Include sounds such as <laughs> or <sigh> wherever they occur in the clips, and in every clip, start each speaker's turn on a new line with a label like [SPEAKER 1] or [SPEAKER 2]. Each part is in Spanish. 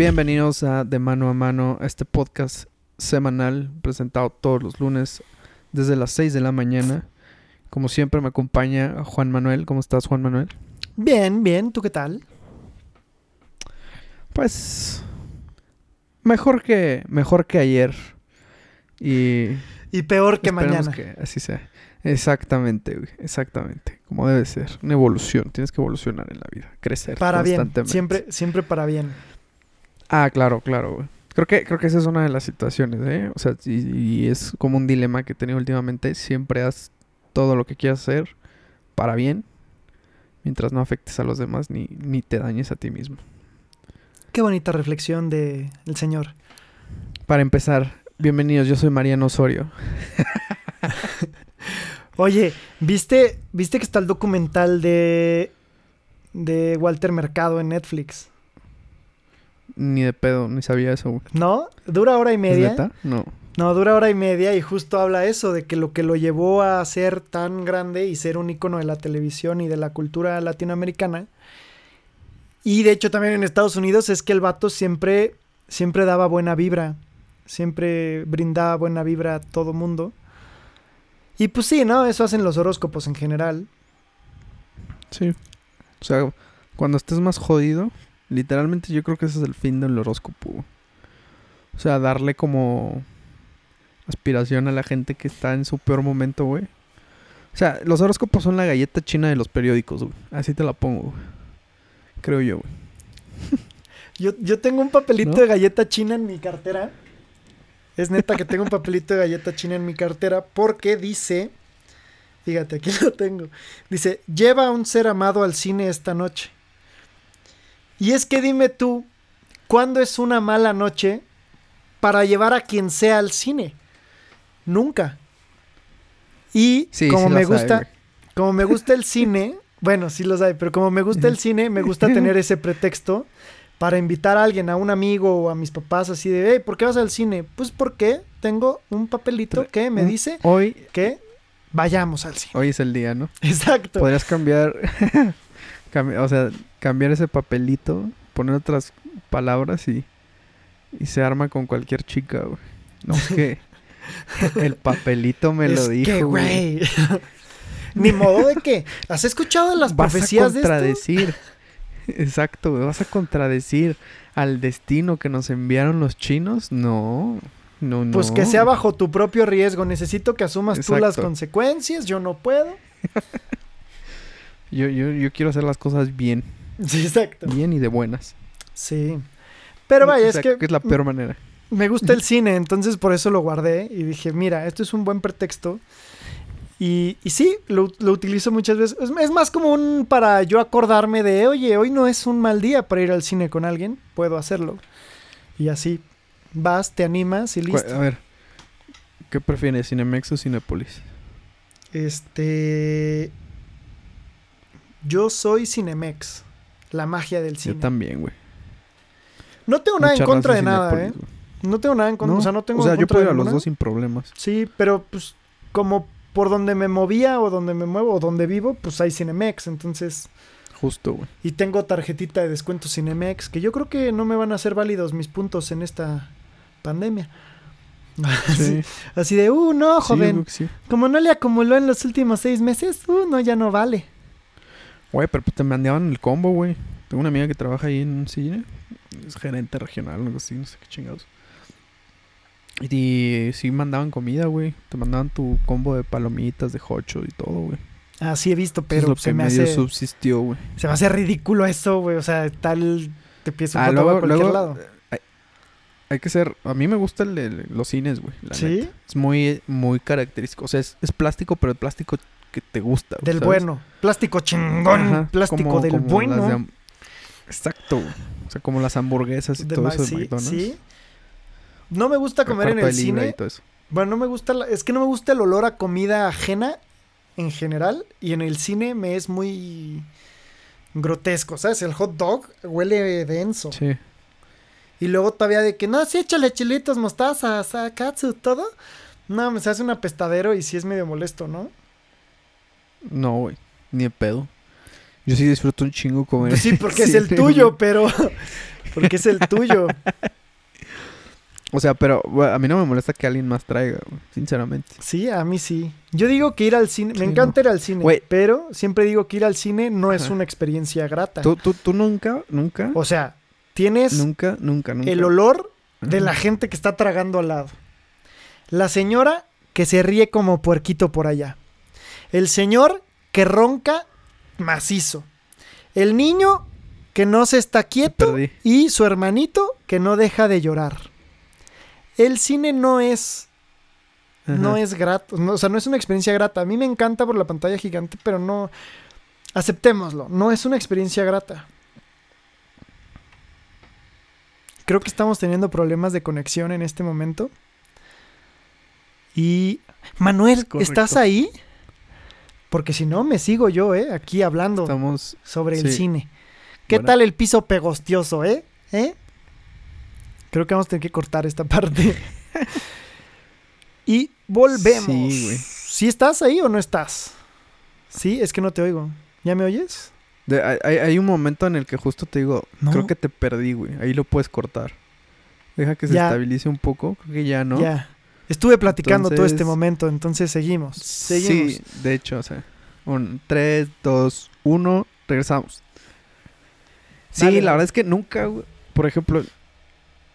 [SPEAKER 1] Bienvenidos a De Mano a Mano, este podcast semanal presentado todos los lunes desde las 6 de la mañana. Como siempre me acompaña Juan Manuel. ¿Cómo estás, Juan Manuel?
[SPEAKER 2] Bien, bien. ¿Tú qué tal?
[SPEAKER 1] Pues mejor que mejor que ayer y
[SPEAKER 2] y peor que mañana.
[SPEAKER 1] que así sea. Exactamente, güey, exactamente, como debe ser, una evolución, tienes que evolucionar en la vida, crecer
[SPEAKER 2] Para bien, siempre siempre para bien.
[SPEAKER 1] Ah, claro, claro, güey. Creo que, creo que esa es una de las situaciones, ¿eh? O sea, y, y es como un dilema que he tenido últimamente. Siempre haz todo lo que quieras hacer para bien, mientras no afectes a los demás ni, ni te dañes a ti mismo.
[SPEAKER 2] Qué bonita reflexión de el señor.
[SPEAKER 1] Para empezar, bienvenidos, yo soy Mariano Osorio. <laughs>
[SPEAKER 2] Oye, ¿viste viste que está el documental de de Walter Mercado en Netflix?
[SPEAKER 1] Ni de pedo, ni sabía eso, güey.
[SPEAKER 2] ¿No? Dura hora y
[SPEAKER 1] ¿Es
[SPEAKER 2] media.
[SPEAKER 1] neta? No.
[SPEAKER 2] No, dura hora y media y justo habla eso, de que lo que lo llevó a ser tan grande y ser un ícono de la televisión y de la cultura latinoamericana. Y de hecho también en Estados Unidos es que el vato siempre, siempre daba buena vibra, siempre brindaba buena vibra a todo mundo. Y pues sí, ¿no? Eso hacen los horóscopos en general.
[SPEAKER 1] Sí. O sea, cuando estés más jodido, literalmente yo creo que ese es el fin del horóscopo. O sea, darle como aspiración a la gente que está en su peor momento, güey. O sea, los horóscopos son la galleta china de los periódicos, güey. Así te la pongo, güey. Creo yo, güey. <laughs>
[SPEAKER 2] Yo, yo tengo un papelito
[SPEAKER 1] ¿No?
[SPEAKER 2] de galleta china en mi cartera. Es neta que tengo un papelito de galleta china en mi cartera porque dice, fíjate, aquí lo tengo. Dice, lleva a un ser amado al cine esta noche. Y es que dime tú, ¿cuándo es una mala noche para llevar a quien sea al cine? Nunca. Y
[SPEAKER 1] Sí,
[SPEAKER 2] como
[SPEAKER 1] sí
[SPEAKER 2] me gusta, como me gusta el cine, <laughs> bueno, sí los hay, pero como me gusta el cine, me gusta tener ese pretexto para invitar a alguien, a un amigo o a mis papás, así de, hey, ¿por qué vas al cine? Pues porque tengo un papelito que me
[SPEAKER 1] Un-
[SPEAKER 2] dice
[SPEAKER 1] Hoy,
[SPEAKER 2] que vayamos al cine.
[SPEAKER 1] hoy es el día, ¿no? <laughs>
[SPEAKER 2] Exacto.
[SPEAKER 1] Podrías cambiar, <laughs> cambi- o sea, cambiar ese papelito, poner otras palabras y, y se arma con cualquier chica, güey. No, es que <laughs> el papelito me lo
[SPEAKER 2] Es
[SPEAKER 1] dijo,
[SPEAKER 2] que,
[SPEAKER 1] güey.
[SPEAKER 2] Ni modo de que. ¿Has escuchado de las
[SPEAKER 1] Vas
[SPEAKER 2] profecías de esto?
[SPEAKER 1] contradecir. Exacto, güey. ¿Vas a contradecir al destino que nos enviaron los chinos? No, no, no.
[SPEAKER 2] Pues que sea bajo tu propio riesgo. Necesito que asumas tú las
[SPEAKER 1] Exacto.
[SPEAKER 2] consecuencias. Yo no puedo. <laughs>
[SPEAKER 1] Yo, yo, yo quiero hacer las cosas bien. <laughs>
[SPEAKER 2] Sí, exacto.
[SPEAKER 1] Bien y de buenas.
[SPEAKER 2] Sí. Pero vaya,
[SPEAKER 1] O
[SPEAKER 2] es que
[SPEAKER 1] es la peor manera.
[SPEAKER 2] me gusta el cine, entonces por eso lo guardé y dije, mira, esto es un buen pretexto. Y, y sí, lo, lo utilizo muchas veces. Es, es más como un para yo acordarme de, oye, hoy no es un mal día para ir al cine con alguien, puedo hacerlo. Y así vas, te animas y listo.
[SPEAKER 1] A ver, ¿qué prefieres, Cinemex o Cinépolis?
[SPEAKER 2] Este. Yo soy Cinemex, la magia del cine.
[SPEAKER 1] Yo también, güey.
[SPEAKER 2] No tengo nada en contra de nada, ¿eh? No tengo nada en contra. O sea, no tengo
[SPEAKER 1] o sea,
[SPEAKER 2] en
[SPEAKER 1] yo puedo ir a los dos sin problemas.
[SPEAKER 2] Sí, pero pues como por donde me movía o donde me muevo o donde vivo, pues hay Cinemex, entonces
[SPEAKER 1] Justo, güey.
[SPEAKER 2] y tengo tarjetita de descuento Cinemex, que yo creo que no me van a ser válidos mis puntos en esta pandemia. <laughs> Así,
[SPEAKER 1] Sí.
[SPEAKER 2] así de, uh, no, joven,
[SPEAKER 1] sí.
[SPEAKER 2] como no le acumuló en los últimos seis meses, uh, no, ya no vale.
[SPEAKER 1] Güey, pero pues te mandaban el combo, güey. Tengo una amiga que trabaja ahí en un cine. Es gerente regional, algo así, no sé qué chingados. Y sí mandaban comida, güey. Te mandaban tu combo de palomitas, de hocho y todo, güey.
[SPEAKER 2] Ah, sí he visto, pero
[SPEAKER 1] es lo
[SPEAKER 2] se
[SPEAKER 1] que
[SPEAKER 2] me
[SPEAKER 1] medio
[SPEAKER 2] hace
[SPEAKER 1] subsistió, güey.
[SPEAKER 2] se me hace ridículo eso, güey, o sea, tal te pides un
[SPEAKER 1] Ah, luego-
[SPEAKER 2] a cualquier
[SPEAKER 1] luego,
[SPEAKER 2] lado.
[SPEAKER 1] Hay, que ser... A mí me gustan los cines, güey. la
[SPEAKER 2] ¿Sí?
[SPEAKER 1] neta. Es muy, muy característico. O sea, es, es plástico, pero el plástico que te gusta.
[SPEAKER 2] Del
[SPEAKER 1] ¿sabes?
[SPEAKER 2] bueno. Plástico chingón.
[SPEAKER 1] Ajá,
[SPEAKER 2] plástico
[SPEAKER 1] como-
[SPEAKER 2] del
[SPEAKER 1] como
[SPEAKER 2] bueno.
[SPEAKER 1] de Exacto, güey. O sea, como las hamburguesas y
[SPEAKER 2] De
[SPEAKER 1] todo eso de McDonald's.
[SPEAKER 2] sí. No me gusta comer en el cine.
[SPEAKER 1] y todo eso.
[SPEAKER 2] Bueno, no me gusta, la- es que no me gusta el olor a comida ajena en general y en el cine me es muy grotesco, ¿sabes? El hot dog huele denso.
[SPEAKER 1] Sí.
[SPEAKER 2] Y luego todavía de que, no, sí, échale chilitos, mostaza, sa- katsu, todo. No, me se hace un apestadero y sí es medio molesto, ¿no?
[SPEAKER 1] No, güey. Ni de pedo. Yo sí disfruto un chingo comer.
[SPEAKER 2] Pues sí, <laughs> <laughs> porque es el tuyo, pero. Porque es el tuyo.
[SPEAKER 1] O sea, pero bueno, a mí no me molesta que alguien más traiga, güey, sinceramente.
[SPEAKER 2] Sí, a mí sí. Yo digo que ir al cine. Me encanta ir al cine. Pero siempre digo que ir al cine no es una experiencia grata.
[SPEAKER 1] ¿Tú, tú, tú nunca, nunca,
[SPEAKER 2] O sea, tienes
[SPEAKER 1] nunca, nunca, nunca?
[SPEAKER 2] el olor de
[SPEAKER 1] Ajá.
[SPEAKER 2] la gente que está tragando al lado. La señora que se ríe como puerquito por allá. El señor que ronca macizo. El niño que no se está quieto y su hermanito que no deja de llorar. El cine no es no es grato, no, o sea, no es una experiencia grata. A mí me encanta por la pantalla gigante, pero no aceptémoslo, no es una experiencia grata. Creo que estamos teniendo problemas de conexión en este momento. Y Manuel,
[SPEAKER 1] Correcto.
[SPEAKER 2] ¿estás ahí? Porque si no me sigo yo, eh, aquí hablando
[SPEAKER 1] Estamos...
[SPEAKER 2] sobre el cine. ¿Qué
[SPEAKER 1] Bueno.
[SPEAKER 2] tal el piso pegostioso, eh? ¿Eh? Creo que vamos a tener que cortar esta parte. <laughs> y volvemos.
[SPEAKER 1] Sí, güey.
[SPEAKER 2] ¿Sí estás ahí o no estás? Sí, es que no te oigo. ¿Ya me oyes?
[SPEAKER 1] De- hay- un momento en el que justo te digo,
[SPEAKER 2] No.
[SPEAKER 1] creo que te perdí, güey. Ahí lo puedes cortar. Deja que se
[SPEAKER 2] Ya.
[SPEAKER 1] estabilice un poco. Creo que ya, ¿no?
[SPEAKER 2] Ya. Estuve platicando todo este momento, entonces seguimos. Seguimos.
[SPEAKER 1] Sí, de hecho, o sea. Un 3, 2, 1, regresamos. Sí,
[SPEAKER 2] Dale,
[SPEAKER 1] la verdad es que nunca, güey, por ejemplo,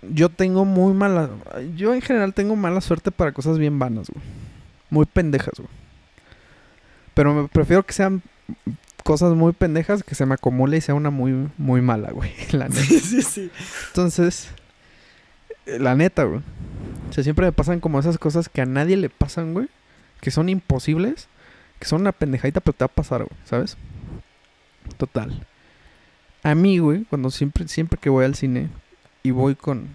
[SPEAKER 1] yo tengo muy mala. Yo en general tengo mala suerte para cosas bien vanas, güey. Muy pendejas, güey. Pero me prefiero que sean cosas muy pendejas que se me acumule y sea una muy, muy mala, güey. <laughs> La neta.
[SPEAKER 2] Sí, sí, sí.
[SPEAKER 1] Entonces, eh, la neta, güey. O sea, siempre me pasan como esas cosas que a nadie le pasan, güey. Que son imposibles. Que son una pendejadita, pero te va a pasar, güey. ¿Sabes? Total. A mí, güey, cuando siempre, siempre que voy al cine y voy con...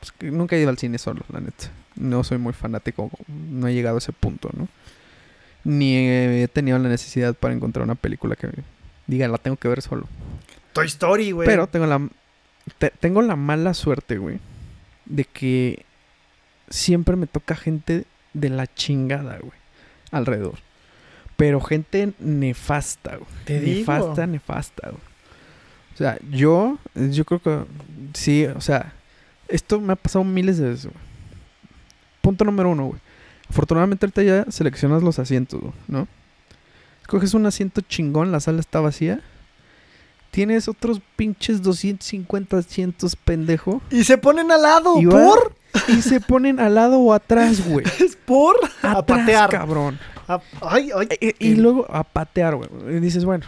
[SPEAKER 1] Pues nunca he ido al cine solo, la neta. No soy muy fanático, no he llegado a ese punto, ¿no? Ni he tenido la necesidad para encontrar una película que diga, la tengo que ver solo.
[SPEAKER 2] Toy Story, güey.
[SPEAKER 1] Pero tengo la, te- tengo la mala suerte, güey, de que siempre me toca gente de la chingada, güey, alrededor. Pero gente nefasta, güey.
[SPEAKER 2] Te digo.
[SPEAKER 1] nefasta, nefasta, güey. O sea, yo, yo creo que sí, o sea, esto me ha pasado miles de veces, güey. Punto número uno, güey. Afortunadamente ahorita ya seleccionas los asientos, ¿no? Coges un asiento chingón, la sala está vacía. Tienes otros pinches 250 asientos, pendejo.
[SPEAKER 2] Y se ponen al lado.
[SPEAKER 1] Y va-
[SPEAKER 2] ¿Por?
[SPEAKER 1] Y se ponen al lado o atrás, güey. <laughs>
[SPEAKER 2] Es por. a
[SPEAKER 1] Atrás,
[SPEAKER 2] patear.
[SPEAKER 1] cabrón.
[SPEAKER 2] A- Ay, ay.
[SPEAKER 1] E- e- Y, luego a patear, güey. Y dices, bueno.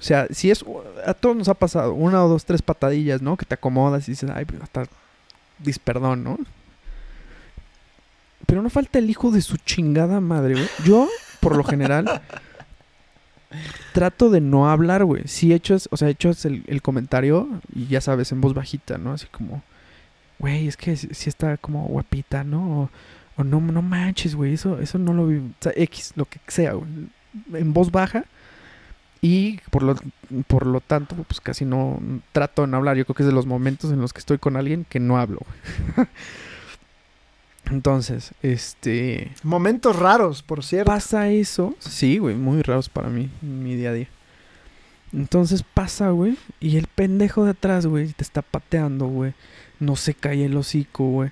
[SPEAKER 1] O sea, si es. A todos nos ha pasado. Una o dos, tres patadillas, ¿no? Que te acomodas y dices, ay, pues, hasta. Disperdón, ¿no? Pero no falta el hijo de su chingada madre, güey. Yo, por lo general. trato de no hablar, güey. Si echas, o sea, echas el, el comentario y ya sabes, en voz bajita, ¿no? Así como, güey, es que si está como guapita, ¿no? O, no, no manches, güey, eso, eso no lo vi. O sea, X, lo que sea, güey. En voz baja. Y por lo, por lo tanto, pues casi no trato de no hablar. Yo creo que es de los momentos en los que estoy con alguien que no hablo, güey. <laughs> Entonces, este.
[SPEAKER 2] Momentos raros, por cierto.
[SPEAKER 1] Pasa eso. Sí, güey, muy raros para mí, en mi día a día. Entonces pasa, güey, y el pendejo de atrás, güey, te está pateando, güey. No se cae el hocico, güey.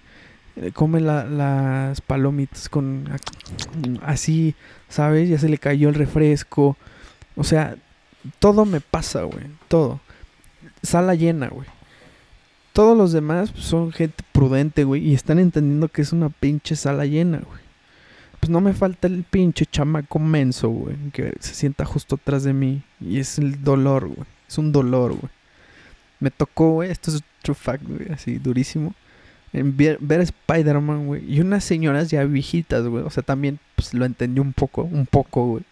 [SPEAKER 1] Eh, Come la- las palomitas con así, ¿sabes? Ya se le cayó el refresco. O sea, todo me pasa, güey. Todo. Sala llena, güey. Todos los demás pues, son gente prudente, güey. Y están entendiendo que es una pinche sala llena, güey. Pues no me falta el pinche chamaco menso, güey. Que se sienta justo atrás de mí. Y es el dolor, güey. Es un dolor, güey. Me tocó, güey. Esto es true fact, güey. Así, durísimo. En ver, ver Spider-Man, güey. Y unas señoras ya viejitas, güey. O sea, también pues, lo entendí un poco. Un poco, güey.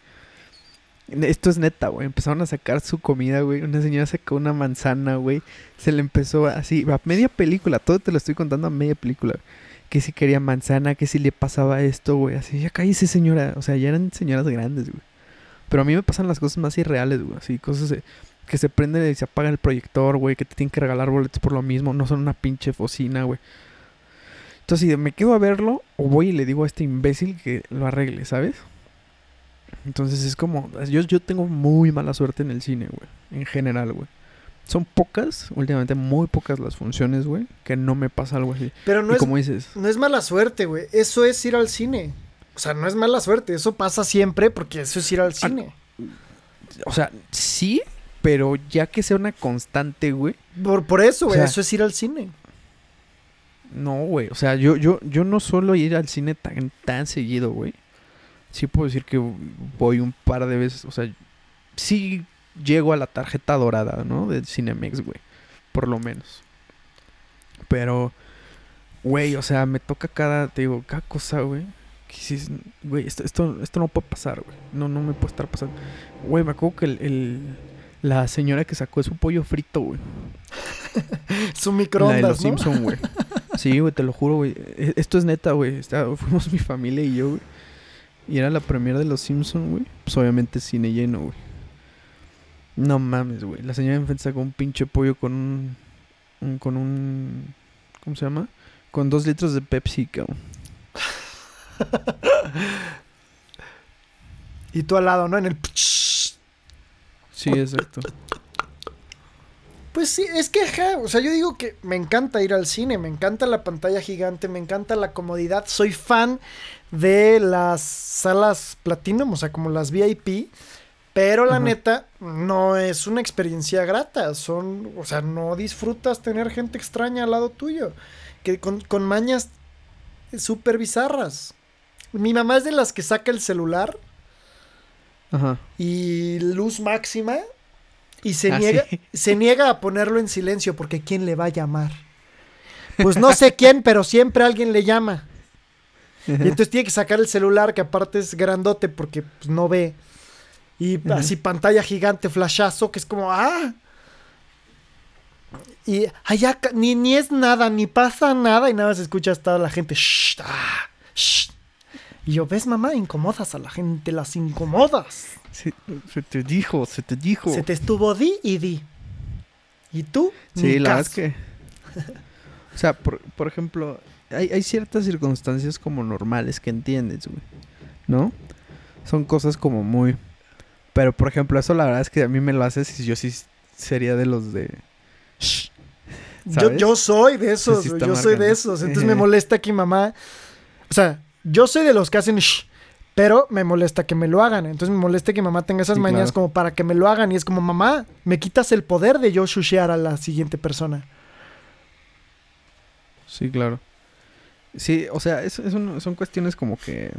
[SPEAKER 1] Esto es neta, güey. Empezaron a sacar su comida, güey. Una señora sacó una manzana, güey. Se le empezó así, a media película. Todo te lo estoy contando a media película. Que si quería manzana, que si le pasaba esto, güey. Así, ya cállese, señora. O sea, ya eran señoras grandes, güey. Pero a mí me pasan las cosas más irreales, güey. Así, cosas que se prende y se apaga el proyector, güey. Que te tienen que regalar boletos por lo mismo. No son una pinche focina, güey. Entonces, si me quedo a verlo, o voy y le digo a este imbécil que lo arregle, ¿sabes? Entonces es como, yo, yo tengo muy mala suerte en el cine, güey, en general, güey. Son pocas, últimamente muy pocas las funciones, güey, que no me pasa algo así.
[SPEAKER 2] Pero no
[SPEAKER 1] y
[SPEAKER 2] es,
[SPEAKER 1] como dices,
[SPEAKER 2] no es mala suerte, güey. Eso es ir al cine. O sea, no es mala suerte. Eso pasa siempre porque eso es ir al cine.
[SPEAKER 1] o sea, sí, pero ya que sea una constante, güey.
[SPEAKER 2] Por, por eso,
[SPEAKER 1] o
[SPEAKER 2] güey.
[SPEAKER 1] sea-
[SPEAKER 2] eso es ir al cine.
[SPEAKER 1] No, güey. O sea, yo, yo, yo no suelo ir al cine tan, tan seguido, güey. Sí puedo decir que voy un par de veces. O sea, sí llego a la tarjeta dorada, ¿no? De Cinemex, güey. Por lo menos. Pero, güey, o sea, me toca cada, te digo, cada cosa, güey. Güey, esto, esto, esto no puede pasar, güey. No, no me puede estar pasando. Güey, me acuerdo que el, el- la señora que sacó su pollo frito, güey. <laughs>
[SPEAKER 2] Su
[SPEAKER 1] La de
[SPEAKER 2] microondas,
[SPEAKER 1] los
[SPEAKER 2] ¿no?
[SPEAKER 1] Simpson, güey. Sí, güey, te lo juro, güey. E- Esto es neta, güey. Fuimos mi familia y yo, güey. Y era la premiere de los Simpson, güey. Pues obviamente cine lleno, güey. No mames, güey. La señora de enfrente sacó un pinche pollo con un, un- con un ¿cómo se llama? Con dos litros de Pepsi, cabrón. <laughs>
[SPEAKER 2] Y tú al lado, ¿no? En el...
[SPEAKER 1] Sí, exacto.
[SPEAKER 2] Pues sí, es que, ajá, o sea, yo digo que me encanta ir al cine, me encanta la pantalla gigante, me encanta la comodidad, soy fan de las salas Platinum, o sea, como las VIP, pero la neta no es una experiencia grata, son, o sea, no disfrutas tener gente extraña al lado tuyo, que con, con mañas súper bizarras. Mi mamá es de las que saca el celular
[SPEAKER 1] Ajá.
[SPEAKER 2] y luz máxima y se
[SPEAKER 1] Ah,
[SPEAKER 2] niega
[SPEAKER 1] sí. <laughs>
[SPEAKER 2] se niega a ponerlo en silencio porque quién le va a llamar. Pues no sé quién, pero siempre alguien le llama. Y entonces tiene que sacar el celular que aparte es grandote porque pues, no ve. Y así pantalla gigante, flashazo, que es como ah. Y allá ni, ni es nada, ni pasa nada y nada más escuchas toda la gente. "Shh, ah, shh". Y yo, ¿ves, mamá? Incomodas a la gente, las incomodas.
[SPEAKER 1] Se, se te dijo, se te dijo.
[SPEAKER 2] Se te estuvo di y di. ¿Y tú?
[SPEAKER 1] Sí, la verdad es que. O sea, por, por ejemplo, hay, hay ciertas circunstancias como normales que entiendes, güey. ¿No? Son cosas como muy. Pero por ejemplo, eso la verdad es que a mí me lo haces y yo sí sería de los de. Shh.
[SPEAKER 2] Yo,
[SPEAKER 1] ¿sabes?
[SPEAKER 2] yo soy de esos, yo soy de esos. <laughs> Entonces me molesta que mamá. O sea, yo soy de los que hacen shh, pero me molesta que me lo hagan. Entonces me molesta que mamá tenga esas
[SPEAKER 1] Sí,
[SPEAKER 2] mañas
[SPEAKER 1] claro.
[SPEAKER 2] como para que me lo hagan. Y es como, mamá, me quitas el poder de yo shushear a la siguiente persona.
[SPEAKER 1] Sí, claro. Sí, o sea, es, es un- son cuestiones como que.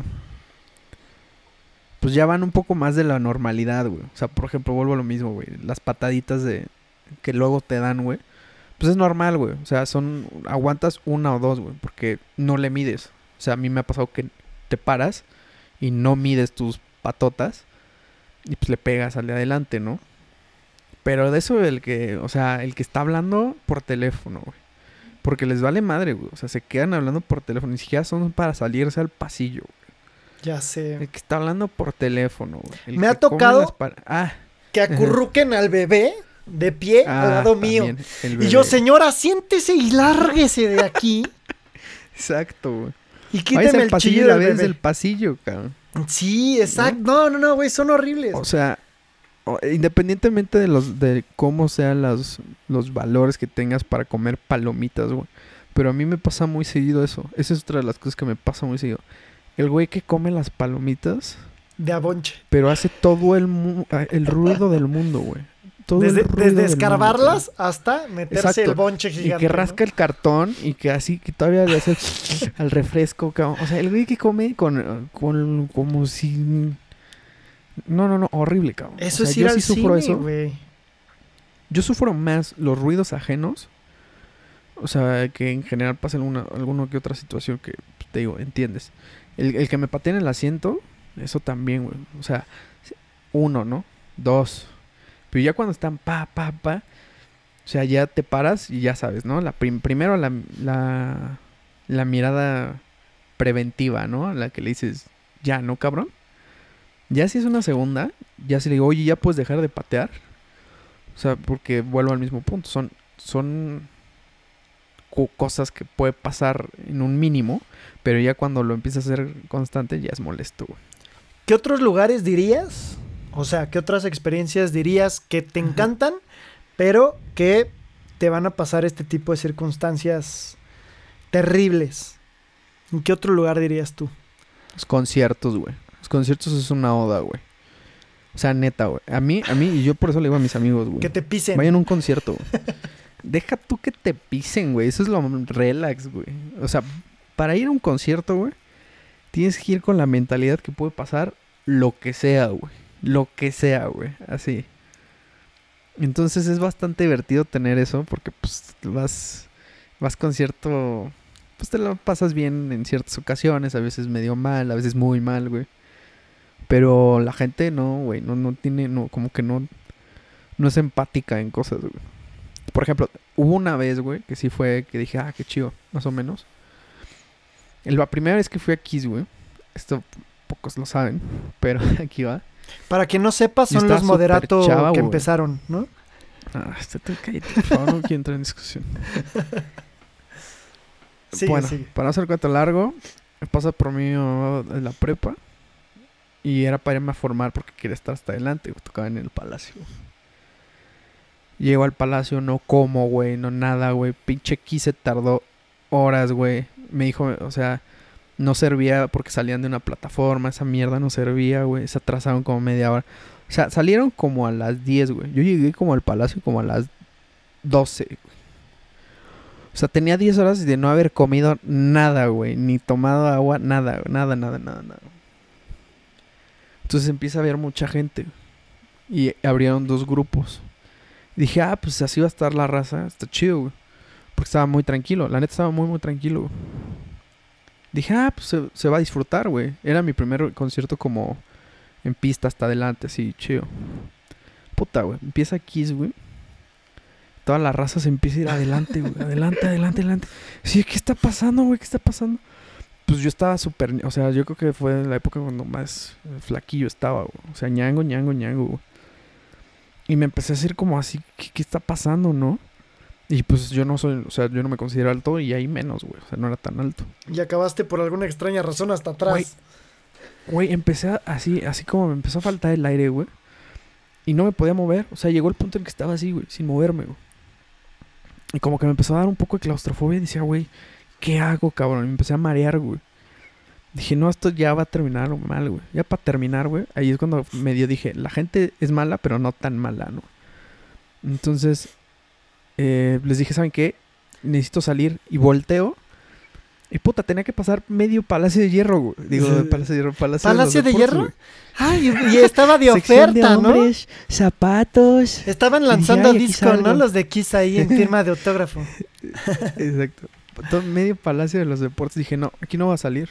[SPEAKER 1] Pues ya van un poco más de la normalidad, güey. O sea, por ejemplo, vuelvo a lo mismo, güey. Las pataditas de. que luego te dan, güey. Pues es normal, güey. O sea, son. aguantas una o dos, güey. Porque no le mides. O sea, a mí me ha pasado que te paras y no mides tus patotas. Y pues le pegas al de adelante, ¿no? Pero de eso el que. O sea, el que está hablando por teléfono, güey. Porque les vale madre, güey. O sea, se quedan hablando por teléfono. Ni siquiera son para salirse al pasillo.
[SPEAKER 2] Ya sé.
[SPEAKER 1] El que está hablando por teléfono, güey. El
[SPEAKER 2] Me ha tocado-
[SPEAKER 1] Ah,
[SPEAKER 2] Que acurruquen al bebé de pie
[SPEAKER 1] ah,
[SPEAKER 2] al lado mío. Y yo, señora, siéntese y lárguese de aquí. <laughs>
[SPEAKER 1] Exacto, güey.
[SPEAKER 2] Y
[SPEAKER 1] al
[SPEAKER 2] el
[SPEAKER 1] pasillo
[SPEAKER 2] chillo
[SPEAKER 1] y la
[SPEAKER 2] bebé.
[SPEAKER 1] del pasillo, cabrón.
[SPEAKER 2] Sí, exacto. No, no, no, güey, son horribles.
[SPEAKER 1] O sea, independientemente de los de cómo sean los, los valores que tengas para comer palomitas, güey. Pero a mí me pasa muy seguido eso. Esa es otra de las cosas que me pasa muy seguido. El güey que come las palomitas,
[SPEAKER 2] De abonche.
[SPEAKER 1] pero hace todo el, mu- el ruido del mundo, güey. Todo
[SPEAKER 2] Desde,
[SPEAKER 1] mundo,
[SPEAKER 2] escarbarlas hasta meterse
[SPEAKER 1] Exacto.
[SPEAKER 2] el bonche
[SPEAKER 1] Y
[SPEAKER 2] gigante.
[SPEAKER 1] que
[SPEAKER 2] ¿no?
[SPEAKER 1] rasca el cartón y que así, que todavía le hace <laughs> al refresco, cabrón. O sea, el güey que come con, con como si... No, no, no, horrible, cabrón. O
[SPEAKER 2] Eso
[SPEAKER 1] sea,
[SPEAKER 2] es ir
[SPEAKER 1] yo
[SPEAKER 2] al
[SPEAKER 1] sí sufro
[SPEAKER 2] cine,
[SPEAKER 1] eso.
[SPEAKER 2] güey.
[SPEAKER 1] Yo sufro más los ruidos ajenos. O sea, que en general pasa alguna, alguna que otra situación que, pues, te digo, entiendes. El, el que me pateen el asiento, eso también, güey. O sea, uno, ¿no? Dos. Pero ya cuando están pa, pa, pa. O sea, ya te paras y ya sabes, ¿no? La prim- primero la, la, la mirada preventiva, ¿no? La que le dices, ya, ¿no, cabrón? Ya si es una segunda, ya se le digo, oye, ya puedes dejar de patear. O sea, porque vuelvo al mismo punto. Son, son co- cosas que puede pasar en un mínimo, pero ya cuando lo empieza a hacer constante ya es molesto.
[SPEAKER 2] ¿Qué otros lugares dirías? O sea, ¿qué otras experiencias dirías que te encantan, pero que te van a pasar este tipo de circunstancias terribles? ¿En qué otro lugar dirías tú?
[SPEAKER 1] Los conciertos, güey. Los conciertos es una oda, güey. O sea, neta, güey. A mí, a mí, y yo por eso le digo a mis amigos, güey.
[SPEAKER 2] Que te pisen.
[SPEAKER 1] Vayan a un concierto, güey. Deja tú que te pisen, güey. Eso es lo relax, güey. O sea, para ir a un concierto, güey, tienes que ir con la mentalidad que puede pasar lo que sea, güey. Lo que sea, güey. Así. Entonces es bastante divertido tener eso porque pues vas vas concierto pues te lo pasas bien en ciertas ocasiones, a veces medio mal, a veces muy mal, güey. Pero la gente no, güey, no, no tiene, no, como que no, no es empática en cosas, güey. Por ejemplo, hubo una vez, güey, que sí fue, que dije, ah, qué chido, más o menos. La primera vez que fui a Kiss, güey, esto pocos lo saben, <laughs> pero aquí va.
[SPEAKER 2] Para quien no sepa, son los moderatos que empezaron, ¿no?
[SPEAKER 1] Ah, este te cállate, por favor, no quiero entrar en discusión. <laughs> bueno, para no hacer cuento largo, pasa por mí en la prepa y era para irme a formar porque quería estar hasta adelante, tocaba en el palacio. Llego al palacio, no como, güey, no nada, güey. Pinche aquí se tardó horas, güey. Me dijo, o sea, no servía porque salían de una plataforma, esa mierda no servía, güey. Se atrasaron como media hora. O sea, salieron como a las 10, güey. Yo llegué como al palacio como a las 12, güey. O sea, tenía 10 horas de no haber comido nada, güey. Ni tomado agua, nada, nada, nada, nada, nada. Entonces empieza a haber mucha gente. Y abrieron dos grupos. dije, ah, pues así va a estar la raza. Está chido, güey. Porque estaba muy tranquilo. La neta estaba muy, muy tranquilo. Dije, ah, pues se, va a disfrutar, güey. Era mi primer concierto como en pista hasta adelante, así, chido. Puta, güey. Empieza Kiss, güey. Toda la raza se empieza a ir adelante, güey. Adelante, adelante, adelante. Sí, ¿qué está pasando, güey? ¿Qué está pasando? pues yo estaba súper, o sea, yo creo que fue la época cuando más flaquillo estaba, güey. O sea, ñango, ñango, ñango, güey. Y me empecé a decir como así, ¿qué, está pasando, no? Y pues yo no soy, o sea, yo no me considero alto y ahí menos, güey. O sea, no era tan alto.
[SPEAKER 2] Y acabaste por alguna extraña razón hasta atrás.
[SPEAKER 1] Güey, empecé así, así como me empezó a faltar el aire, güey. Y no me podía mover. O sea, llegó el punto en que estaba así, güey, sin moverme, güey. Y como que me empezó a dar un poco de claustrofobia y decía, güey, ¿qué hago, cabrón? Y me empecé a marear, güey. Dije, no, esto ya va a terminar mal, güey. Ya para terminar, güey. Ahí es cuando medio dije, la gente es mala, pero no tan mala, ¿no? Entonces, eh, les dije, ¿saben qué? Necesito salir y volteo. Y puta, tenía que pasar medio Palacio de Hierro, güey. Digo, Palacio de Hierro, Palacio,
[SPEAKER 2] ¿Palacio de, Hierro. Ay, y, estaba de oferta, ¿no?
[SPEAKER 1] zapatos.
[SPEAKER 2] Estaban lanzando disco, ¿no? Los de Kiss ahí en firma de autógrafo. <laughs>
[SPEAKER 1] Exacto medio palacio de los deportes. Dije, no, aquí no va a salir.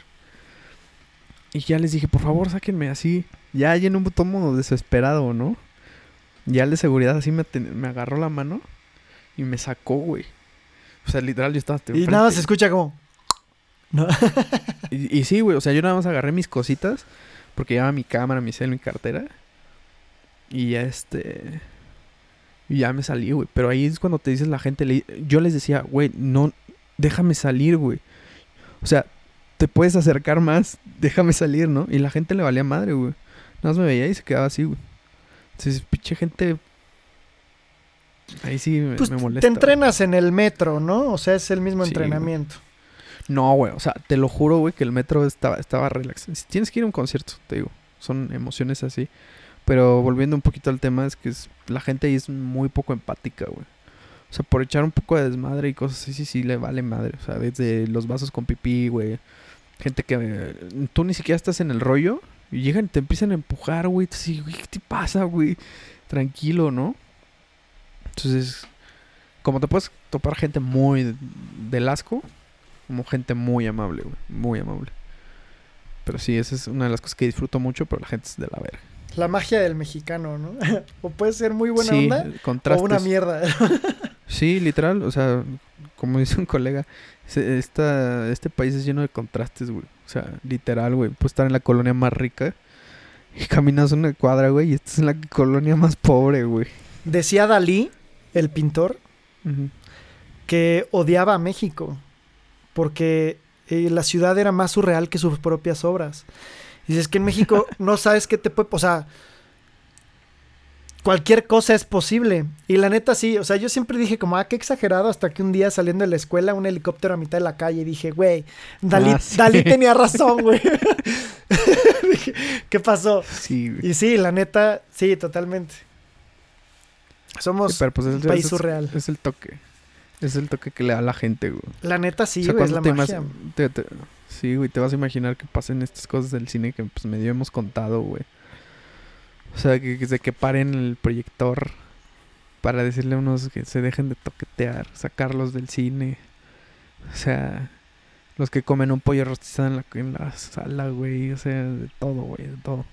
[SPEAKER 1] Y ya les dije, por favor, sáquenme así. Ya en un tomo desesperado, ¿no? Ya el de seguridad así me, me agarró la mano y me sacó, güey. O sea, literal, yo estaba...
[SPEAKER 2] Y nada más se escucha como...
[SPEAKER 1] No. <laughs> y, y, sí, güey, o sea, yo nada más agarré mis cositas porque llevaba mi cámara, mi cel, mi cartera. Y ya este... Y ya me salí, güey. Pero ahí es cuando te dices la gente... Yo les decía, güey, no, déjame salir, güey. O sea, te puedes acercar más, <laughs> déjame salir, ¿no? Y la gente le valía madre, güey. Nada más me veía y se quedaba así, güey. Entonces, pinche gente. Ahí sí me, pues molesta.
[SPEAKER 2] Te entrenas en el metro, ¿no? O sea, es el mismo entrenamiento.
[SPEAKER 1] No, güey. O sea, te lo juro, güey, que el metro estaba, estaba relax. Si tienes que ir a un concierto, te digo. Son emociones así. Pero volviendo un poquito al tema, es que la gente ahí es muy poco empática, güey. O sea, por echar un poco de desmadre y cosas así, sí, sí, le vale madre. O sea, desde los vasos con pipí, güey. Gente que tú ni siquiera estás en el rollo y llegan y te empiezan a empujar, güey. Güey, ¿qué te pasa, güey? Tranquilo, ¿no? Entonces, como te puedes topar gente muy del asco, como gente muy amable, güey. Muy amable. Pero sí, esa es una de las cosas que disfruto mucho, pero la gente es de la verga.
[SPEAKER 2] La magia del mexicano, ¿no? <laughs> o puede ser muy buena onda o una mierda. <laughs>
[SPEAKER 1] sí, literal, o sea, como dice un colega, esta, este país es lleno de contrastes, güey. O sea, literal, güey. Puedes estar en la colonia más rica y <laughs> caminas una cuadra, güey, y estás en la colonia más pobre, güey.
[SPEAKER 2] Decía Dalí, el pintor, que odiaba a México porque eh, la ciudad era más surreal que sus propias obras. Dices que en México <laughs> no sabes qué te puede. O sea, cualquier cosa es posible. Y la neta sí, o sea, yo siempre dije como, ah, qué exagerado, hasta que un día saliendo de la escuela, un helicóptero a mitad de la calle, y dije, güey, Dalí,
[SPEAKER 1] Ah, sí.
[SPEAKER 2] Dalí tenía razón, güey. <laughs> <laughs> Dije, ¿Qué pasó?
[SPEAKER 1] Sí, güey.
[SPEAKER 2] Y sí, la neta, sí, totalmente. Somos
[SPEAKER 1] Sí, pero pues es,
[SPEAKER 2] país
[SPEAKER 1] es-
[SPEAKER 2] surreal.
[SPEAKER 1] Es el toque. Es el toque que le da a la gente, güey.
[SPEAKER 2] La neta sí,
[SPEAKER 1] O sea,
[SPEAKER 2] güey, es la
[SPEAKER 1] te
[SPEAKER 2] magia.
[SPEAKER 1] imas- te- te- sí, güey, te vas a imaginar que pasen estas cosas del cine que pues medio hemos contado, güey. O sea, que, que que paren el proyector para decirle a unos que se dejen de toquetear, sacarlos del cine. O sea, los que comen un pollo rostizado en la, en la sala, güey. O sea, de todo, güey, de todo.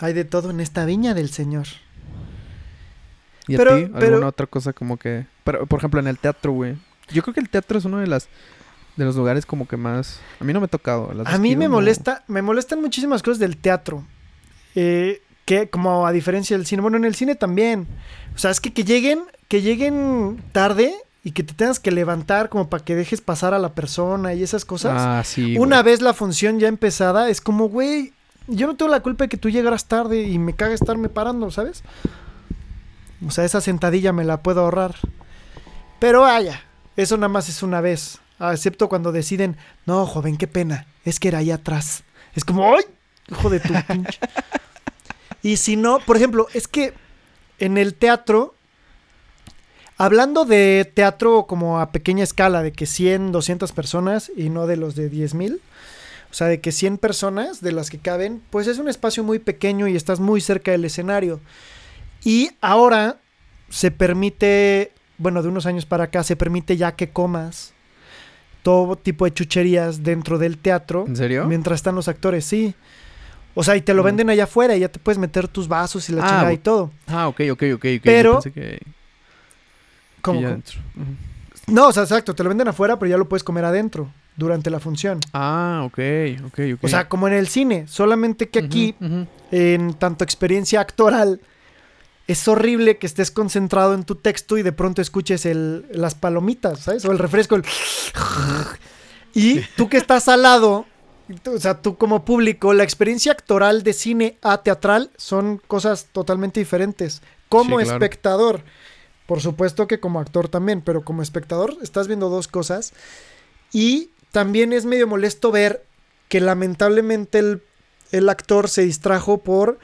[SPEAKER 2] Hay de todo en esta viña del Señor.
[SPEAKER 1] ¿Y
[SPEAKER 2] Pero-
[SPEAKER 1] a ti? ¿Alguna
[SPEAKER 2] pero-
[SPEAKER 1] otra cosa como que...? Pero, por ejemplo, en el teatro, güey. Yo creo que el teatro es uno de las... De los lugares como que más... A mí no me ha tocado. las
[SPEAKER 2] A mí me
[SPEAKER 1] no.
[SPEAKER 2] molesta, me molestan muchísimas cosas del teatro. Eh, que como a diferencia del cine. Bueno, en el cine también. O sea, es que, que lleguen, que lleguen tarde y que te tengas que levantar como para que dejes pasar a la persona y esas cosas.
[SPEAKER 1] Ah, sí,
[SPEAKER 2] Una vez la función ya empezada, es como, güey, yo no tengo la culpa de que tú llegaras tarde y me caga estarme parando, ¿sabes? O sea, esa sentadilla me la puedo ahorrar. Pero vaya, eso nada más es una vez. Excepto cuando deciden, no, joven, qué pena, es que era ahí atrás. Es como, ¡ay! Hijo de tu pinche. <laughs> Y si no, por ejemplo, es que en el teatro, hablando de teatro como a pequeña escala, de que 100, 200 personas y no de los de 10 mil, o sea, de que 100 personas de las que caben, pues es un espacio muy pequeño y estás muy cerca del escenario. Y ahora se permite, bueno, de unos años para acá, se permite ya que comas todo tipo de chucherías dentro del teatro.
[SPEAKER 1] ¿En serio?
[SPEAKER 2] Mientras están los actores, sí. O sea, y te lo
[SPEAKER 1] Mm.
[SPEAKER 2] venden allá afuera y ya te puedes meter tus vasos y la
[SPEAKER 1] Ah,
[SPEAKER 2] chingada y todo.
[SPEAKER 1] Ah, ok, ok, ok. ok.
[SPEAKER 2] Pero-
[SPEAKER 1] Yo pensé que, que
[SPEAKER 2] ¿Cómo,
[SPEAKER 1] ya.
[SPEAKER 2] No, o sea, exacto, te lo venden afuera, pero ya lo puedes comer adentro durante la función.
[SPEAKER 1] Ah, ok, ok, ok.
[SPEAKER 2] O sea, como en el cine, solamente que aquí, en tanto experiencia actoral, es horrible que estés concentrado en tu texto y de pronto escuches el, las palomitas, ¿sabes? O el refresco, el... Y tú que estás al lado, o sea, tú como público, la experiencia actoral de cine a teatral son cosas totalmente diferentes. Como
[SPEAKER 1] Sí, claro.
[SPEAKER 2] espectador, por supuesto que como actor también, pero como espectador estás viendo dos cosas. Y también es medio molesto ver que lamentablemente el, el actor se distrajo por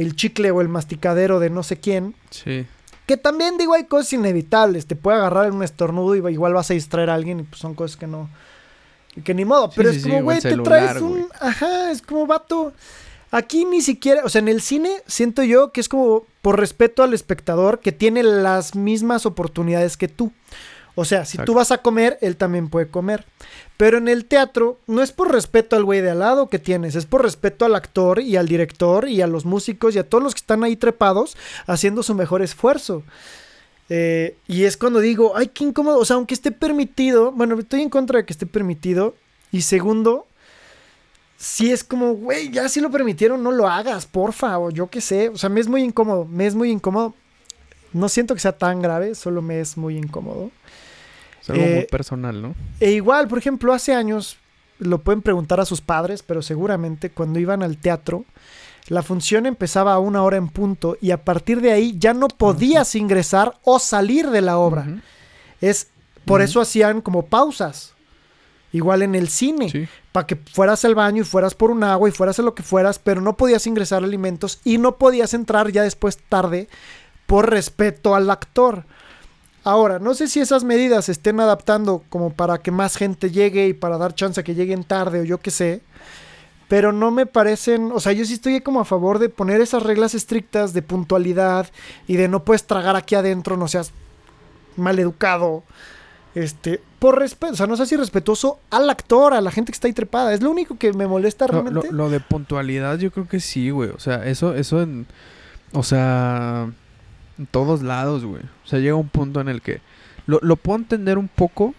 [SPEAKER 2] el chicle o el masticadero de no sé quién.
[SPEAKER 1] Sí.
[SPEAKER 2] Que también digo, hay cosas inevitables. Te puede agarrar en un estornudo y igual vas a distraer a alguien y pues son cosas que no. Que ni modo. Pero
[SPEAKER 1] sí,
[SPEAKER 2] es
[SPEAKER 1] sí,
[SPEAKER 2] como, güey, te traes un. Ajá, es como vato. Aquí ni siquiera. O sea, en el cine siento yo que es como por respeto al espectador que tiene las mismas oportunidades que tú. O sea, si tú vas a comer, él también puede comer. Pero en el teatro no es por respeto al güey de al lado que tienes, es por respeto al actor y al director y a los músicos y a todos los que están ahí trepados haciendo su mejor esfuerzo. Eh, y es cuando digo, ay, qué incómodo. O sea, aunque esté permitido, bueno, estoy en contra de que esté permitido. Y segundo, si es como, güey, ya si lo permitieron, no lo hagas, porfa, o yo qué sé. O sea, me es muy incómodo, me es muy incómodo. No siento que sea tan grave, solo me es muy incómodo.
[SPEAKER 1] Es algo muy
[SPEAKER 2] Eh,
[SPEAKER 1] personal, ¿no?
[SPEAKER 2] E igual, por ejemplo, hace años, lo pueden preguntar a sus padres, pero seguramente cuando iban al teatro, la función empezaba a una hora en punto y a partir de ahí ya no podías ingresar o salir de la obra. Es por eso hacían como pausas. Igual en el cine,
[SPEAKER 1] Sí.
[SPEAKER 2] para que fueras al baño y fueras por un agua y fueras a lo que fueras, pero no podías ingresar alimentos y no podías entrar ya después tarde por respeto al actor. Ahora, no sé si esas medidas se estén adaptando como para que más gente llegue y para dar chance a que lleguen tarde o yo qué sé. Pero no me parecen, o sea, yo sí estoy como a favor de poner esas reglas estrictas de puntualidad y de no puedes tragar aquí adentro, no seas mal educado. Este, por respeto, o sea, no sé si respetuoso al actor, a la gente que está ahí trepada. Es lo único que me molesta
[SPEAKER 1] Lo, lo-
[SPEAKER 2] realmente.
[SPEAKER 1] lo de puntualidad yo creo que sí, güey. O sea, eso, eso en... O sea... En todos lados, güey. O sea, llega un punto en el que... Lo, lo puedo entender un poco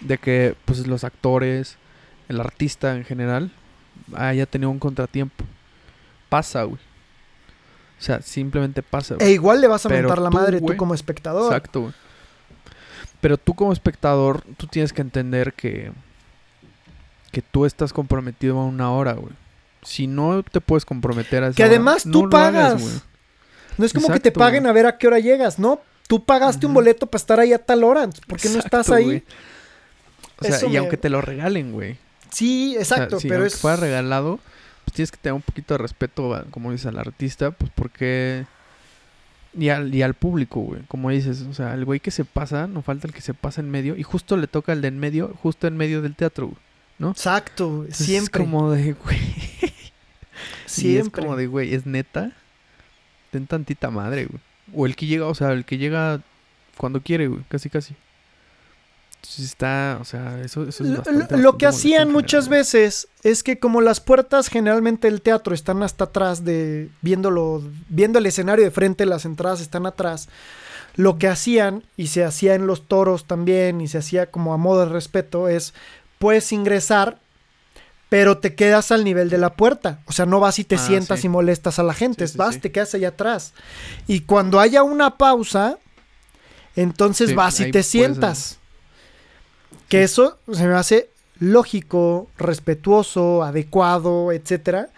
[SPEAKER 1] de que, pues, los actores, el artista en general, haya tenido un contratiempo. Pasa, güey. O sea, simplemente pasa, güey.
[SPEAKER 2] E igual le vas a
[SPEAKER 1] Pero
[SPEAKER 2] mentar la
[SPEAKER 1] tú,
[SPEAKER 2] madre
[SPEAKER 1] güey,
[SPEAKER 2] tú como espectador.
[SPEAKER 1] Exacto, güey. Pero tú como espectador, tú tienes que entender que... Que tú estás comprometido a una hora, güey. Si no te puedes comprometer a eso.
[SPEAKER 2] Que además tú pagas. No es como que te paguen a ver a qué hora llegas, ¿no? Tú pagaste un boleto para estar ahí a tal hora. ¿Por qué no estás ahí?
[SPEAKER 1] O sea, y aunque te lo regalen, güey.
[SPEAKER 2] Sí, exacto, pero es...
[SPEAKER 1] fuera regalado, pues tienes que tener un poquito de respeto, como dices, al artista, pues porque... Y al, y al público, güey, como dices, o sea, el güey que se pasa, no falta el que se pasa en medio, y justo le toca el de en medio, justo en medio del teatro, ¿no?
[SPEAKER 2] Exacto, siempre.
[SPEAKER 1] Es como de, güey. <laughs> siempre. es como de, güey, es neta. Ten tantita madre, güey. O el que llega, o sea, el que llega cuando quiere, güey, casi, casi está, o sea, eso, es bastante,
[SPEAKER 2] Lo, que hacían muchas veces es que como las puertas generalmente del teatro están hasta atrás de viéndolo, viendo el escenario de frente, las entradas están atrás. Lo que hacían y se hacía en los toros también y se hacía como a modo de respeto es puedes ingresar pero te quedas al nivel de la puerta. O sea, no vas y te ah, sientas y molestas a la gente. vas, te quedas allá atrás. Y cuando haya una pausa, entonces vas y te sientas. Que eso se me hace lógico, respetuoso, adecuado, etcétera.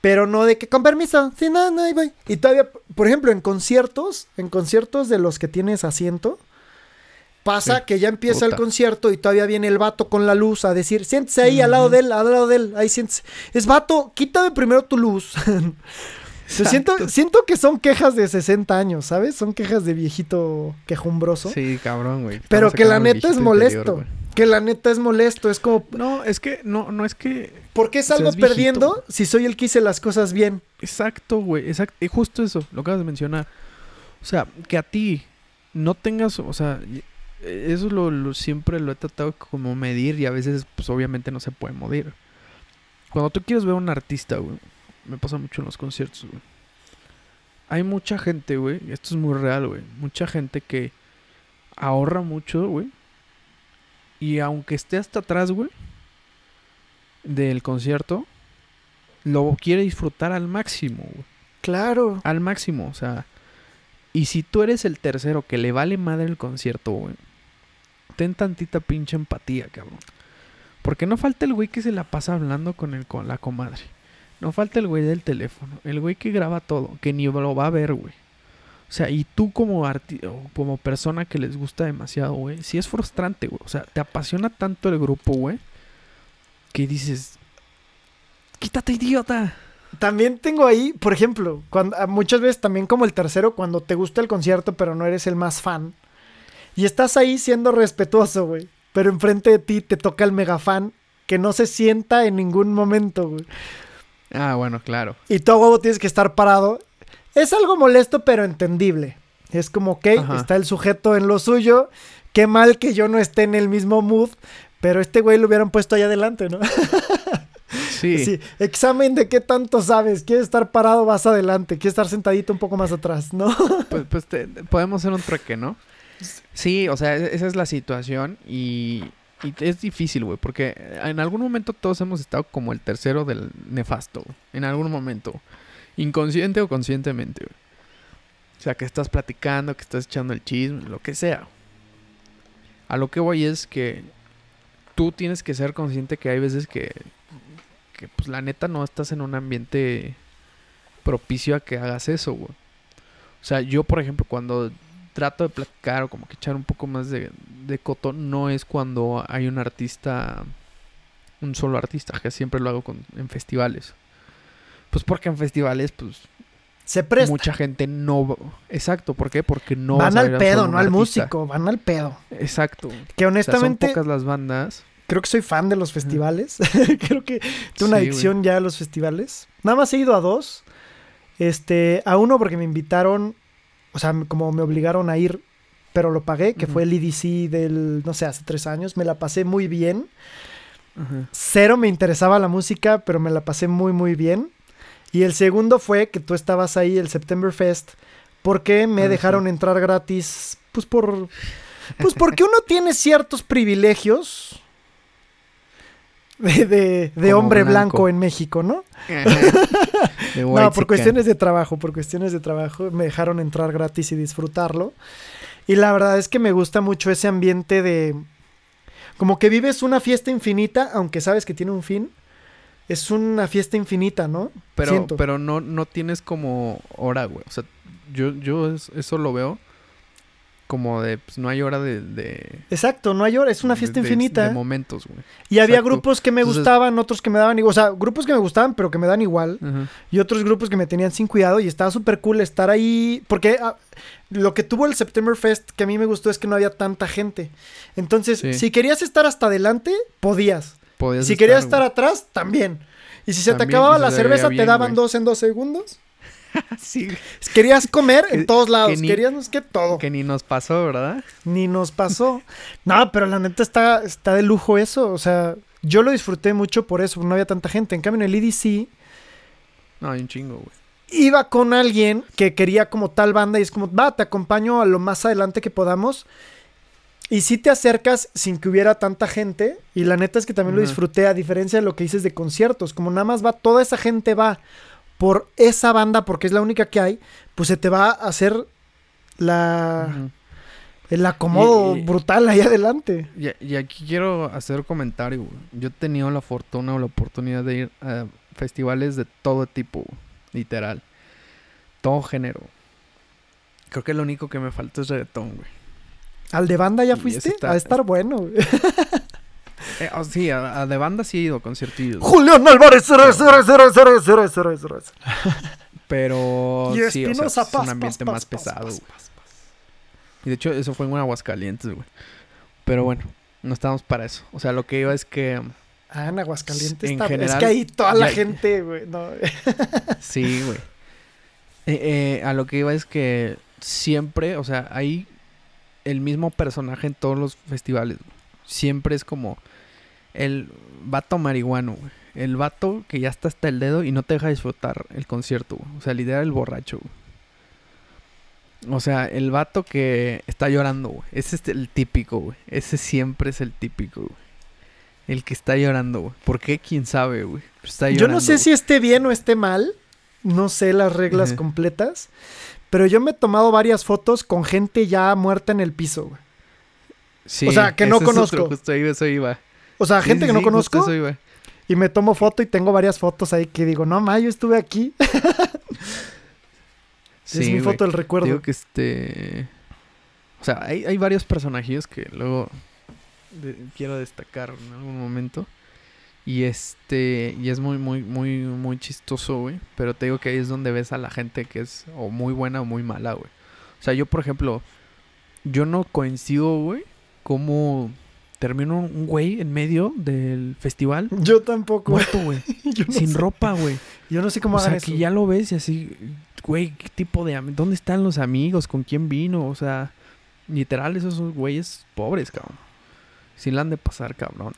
[SPEAKER 2] Pero no de que con permiso, sí, no, no, ahí voy. Y todavía, por ejemplo, en conciertos, en conciertos de los que tienes asiento, pasa que ya empieza el concierto y todavía viene el vato con la luz a decir, siéntese ahí al lado de él, al lado de él, ahí siéntese. Es vato, quítame primero tu luz. <laughs> siento, siento que son quejas de 60 años, ¿sabes? Son quejas de viejito quejumbroso.
[SPEAKER 1] Sí, cabrón, güey.
[SPEAKER 2] Pero que la neta es molesto. Que la neta es molesto, es como...
[SPEAKER 1] No, es que, no, no es que...
[SPEAKER 2] ¿Por qué salgo perdiendo si soy el que hice las cosas bien?
[SPEAKER 1] Exacto, güey, exacto. Y justo eso, lo acabas de mencionar. O sea, que a ti no tengas, o sea, eso lo, siempre lo he tratado como medir y a veces, pues obviamente no se puede medir. Cuando tú quieres ver a un artista, güey, me pasa mucho en los conciertos, güey. Hay mucha gente, güey, esto es muy real, güey. Mucha gente que ahorra mucho, güey y aunque esté hasta atrás, güey, del concierto, lo quiere disfrutar al máximo, güey.
[SPEAKER 2] Claro.
[SPEAKER 1] Al máximo, o sea. Y si tú eres el tercero que le vale madre el concierto, güey, ten tantita pinche empatía, cabrón. Porque no falta el güey que se la pasa hablando con, el, con la comadre. No falta el güey del teléfono. El güey que graba todo, que ni lo va a ver, güey. O sea, y tú como como persona que les gusta demasiado, güey, sí es frustrante, güey. O sea, te apasiona tanto el grupo, güey, que dices, quítate, idiota.
[SPEAKER 2] También tengo ahí, por ejemplo, cuando, muchas veces también como el tercero, cuando te gusta el concierto, pero no eres el más fan. Y estás ahí siendo respetuoso, güey. Pero enfrente de ti te toca el mega fan que no se sienta en ningún momento, güey.
[SPEAKER 1] Ah, bueno, claro.
[SPEAKER 2] Y todo huevo tienes que estar parado es algo molesto, pero entendible. Es como, ok, está el sujeto en lo suyo. Qué mal que yo no esté en el mismo mood. Pero este güey lo hubieran puesto ahí adelante, ¿no? <laughs>
[SPEAKER 1] Sí. sí.
[SPEAKER 2] Examen de qué tanto sabes. ¿Quieres estar parado? Vas adelante. ¿Quieres estar sentadito un poco más atrás? ¿No?
[SPEAKER 1] Pues, pues podemos hacer un trueque, ¿no? Sí, o sea, e-, esa es la situación y, es difícil, güey, porque en algún momento todos hemos estado como el tercero del nefasto, en algún momento. Inconsciente o conscientemente, O sea, que estás platicando, que estás echando el chisme, lo que sea. A lo que voy es que tú tienes que ser consciente que hay veces que, que pues la neta no estás en un ambiente propicio a que hagas eso, güey. O sea, yo, por ejemplo, cuando trato de platicar o como que echar un poco más de, de coto, no es cuando hay un artista, un solo artista, que siempre lo hago con, en festivales. Pues porque en festivales, pues.
[SPEAKER 2] Se presta.
[SPEAKER 1] Mucha gente no. Exacto, ¿por qué? Porque no.
[SPEAKER 2] Van al pedo, no al músico, van al pedo.
[SPEAKER 1] Exacto.
[SPEAKER 2] Que honestamente.
[SPEAKER 1] son pocas las bandas.
[SPEAKER 2] Creo que soy fan de los festivales. <laughs> creo que tengo una adicción ya a los festivales. Nada más he ido a dos. Este, a uno porque me invitaron, o sea, como me obligaron a ir, pero lo pagué, que fue el EDC del, no sé, hace tres años. Me la pasé muy bien. Cero me interesaba la música, pero me la pasé muy, muy bien. Y el segundo fue que tú estabas ahí el September Fest porque me ah, dejaron entrar gratis, pues por pues porque uno tiene ciertos privilegios de, de, hombre blanco. en México, ¿no? no, por cuestiones de trabajo, por cuestiones de trabajo me dejaron entrar gratis y disfrutarlo. Y la verdad es que me gusta mucho ese ambiente de como que vives una fiesta infinita, aunque sabes que tiene un fin es una fiesta infinita, ¿no?
[SPEAKER 1] Pero,
[SPEAKER 2] Siento.
[SPEAKER 1] pero no, no tienes como hora, güey. O sea, yo, yo es- eso lo veo como de, pues no hay hora de... de
[SPEAKER 2] Exacto, no hay hora, es una fiesta
[SPEAKER 1] de-
[SPEAKER 2] infinita.
[SPEAKER 1] De momentos, güey.
[SPEAKER 2] y había grupos que me
[SPEAKER 1] Entonces-
[SPEAKER 2] gustaban, otros que me daban igual. O sea, grupos que me gustaban, pero que me dan igual. Y otros grupos que me tenían sin cuidado. Y estaba súper cool estar ahí. Porque ah, lo que tuvo el September Fest que a mí me gustó es que no había tanta gente. Entonces,
[SPEAKER 1] Sí.
[SPEAKER 2] si querías estar hasta adelante, podías.
[SPEAKER 1] Podías
[SPEAKER 2] Si querías estar atrás, también. Y si se te acababa la cerveza, te daban
[SPEAKER 1] güey.
[SPEAKER 2] dos en dos segundos. <laughs>
[SPEAKER 1] Sí,
[SPEAKER 2] Querías comer en
[SPEAKER 1] Que-
[SPEAKER 2] todos lados.
[SPEAKER 1] que ni-
[SPEAKER 2] Queríamos que todo.
[SPEAKER 1] que ni nos pasó, ¿verdad?
[SPEAKER 2] Ni nos pasó. <laughs> no, pero la neta está, está de lujo eso. O sea, yo lo disfruté mucho por eso. No había tanta gente. En cambio, en el EDC
[SPEAKER 1] No, hay un chingo, güey.
[SPEAKER 2] iba con alguien que quería como tal banda y es como, va, te acompaño a lo más adelante que podamos. Y si te acercas sin que hubiera tanta gente. Y la neta es que también lo disfruté, a diferencia de lo que dices de conciertos. Como nada más va, toda esa gente va por esa banda porque es la única que hay, pues se te va a hacer la, el acomodo
[SPEAKER 1] Y- y-
[SPEAKER 2] brutal ahí adelante.
[SPEAKER 1] Y, y aquí quiero hacer comentario, güey. Yo he tenido la fortuna o la oportunidad de ir a festivales de todo tipo, güey. literal. Todo género. Creo que lo único que me falta es reggaetón, güey.
[SPEAKER 2] ¿Al de banda ya fuiste?
[SPEAKER 1] está-
[SPEAKER 2] a estar bueno. güey. <laughs>
[SPEAKER 1] Eh, oh, sí, a, a de banda sí he ido a conciertillos.
[SPEAKER 2] Julián Álvarez, cero, cero, cero, cero, cero, cero, cero.
[SPEAKER 1] Pero
[SPEAKER 2] Y
[SPEAKER 1] sí, o sea,
[SPEAKER 2] Espinosa,
[SPEAKER 1] es
[SPEAKER 2] paz,
[SPEAKER 1] un ambiente
[SPEAKER 2] paz,
[SPEAKER 1] más
[SPEAKER 2] paz,
[SPEAKER 1] pesado,
[SPEAKER 2] paz.
[SPEAKER 1] Y de hecho, eso fue en Aguascalientes, güey. Pero bueno, no estábamos para eso. O sea, lo que iba es que...
[SPEAKER 2] Ah, en Aguascalientes
[SPEAKER 1] En
[SPEAKER 2] está. es
[SPEAKER 1] general,
[SPEAKER 2] que ahí toda la
[SPEAKER 1] ya-
[SPEAKER 2] gente, güey. No. <laughs>
[SPEAKER 1] Sí, güey. Eh, eh, a lo que iba es que siempre, o sea, hay el mismo personaje en todos los festivales. güey. Siempre es como el vato marihuano, güey. El vato que ya está hasta el dedo y no te deja disfrutar el concierto, güey. O sea, lidera el borracho, güey. O sea, el vato que está llorando, güey. Ese es el típico, güey. Ese siempre es el típico, güey. El que está llorando, güey. ¿Por qué? ¿Quién sabe, güey? Está
[SPEAKER 2] Yo no sé
[SPEAKER 1] güey.
[SPEAKER 2] si esté bien o esté mal. No sé las reglas completas. Pero yo me he tomado varias fotos con gente ya muerta en el piso, güey.
[SPEAKER 1] Sí,
[SPEAKER 2] O sea, que no
[SPEAKER 1] otro,
[SPEAKER 2] conozco.
[SPEAKER 1] justo ahí eso iba.
[SPEAKER 2] O sea, gente
[SPEAKER 1] sí,
[SPEAKER 2] que no
[SPEAKER 1] sí,
[SPEAKER 2] conozco.
[SPEAKER 1] iba.
[SPEAKER 2] Y me tomo foto y tengo varias fotos ahí que digo, no, ma, yo estuve aquí. <laughs>
[SPEAKER 1] Sí,
[SPEAKER 2] es mi foto del recuerdo.
[SPEAKER 1] Digo que este... O sea, hay, hay varios personajes que luego de- quiero destacar en algún momento. Y este... Y es muy, muy, muy, muy chistoso, güey. Pero te digo que ahí es donde ves a la gente que es o muy buena o muy mala, güey. O sea, yo, por ejemplo... Yo no coincido, güey, como termino un güey en medio del festival
[SPEAKER 2] Yo tampoco.
[SPEAKER 1] muerto, güey. <laughs>
[SPEAKER 2] no
[SPEAKER 1] Sin
[SPEAKER 2] sé,
[SPEAKER 1] ropa, güey.
[SPEAKER 2] yo no sé cómo
[SPEAKER 1] O
[SPEAKER 2] hagan
[SPEAKER 1] sea,
[SPEAKER 2] eso.
[SPEAKER 1] que ya lo ves y así, güey, ¿qué tipo de... ¿Dónde están los amigos? ¿Con quién vino? O sea, literal, esos son güeyes pobres, cabrón. Sí la han de pasar, cabrón.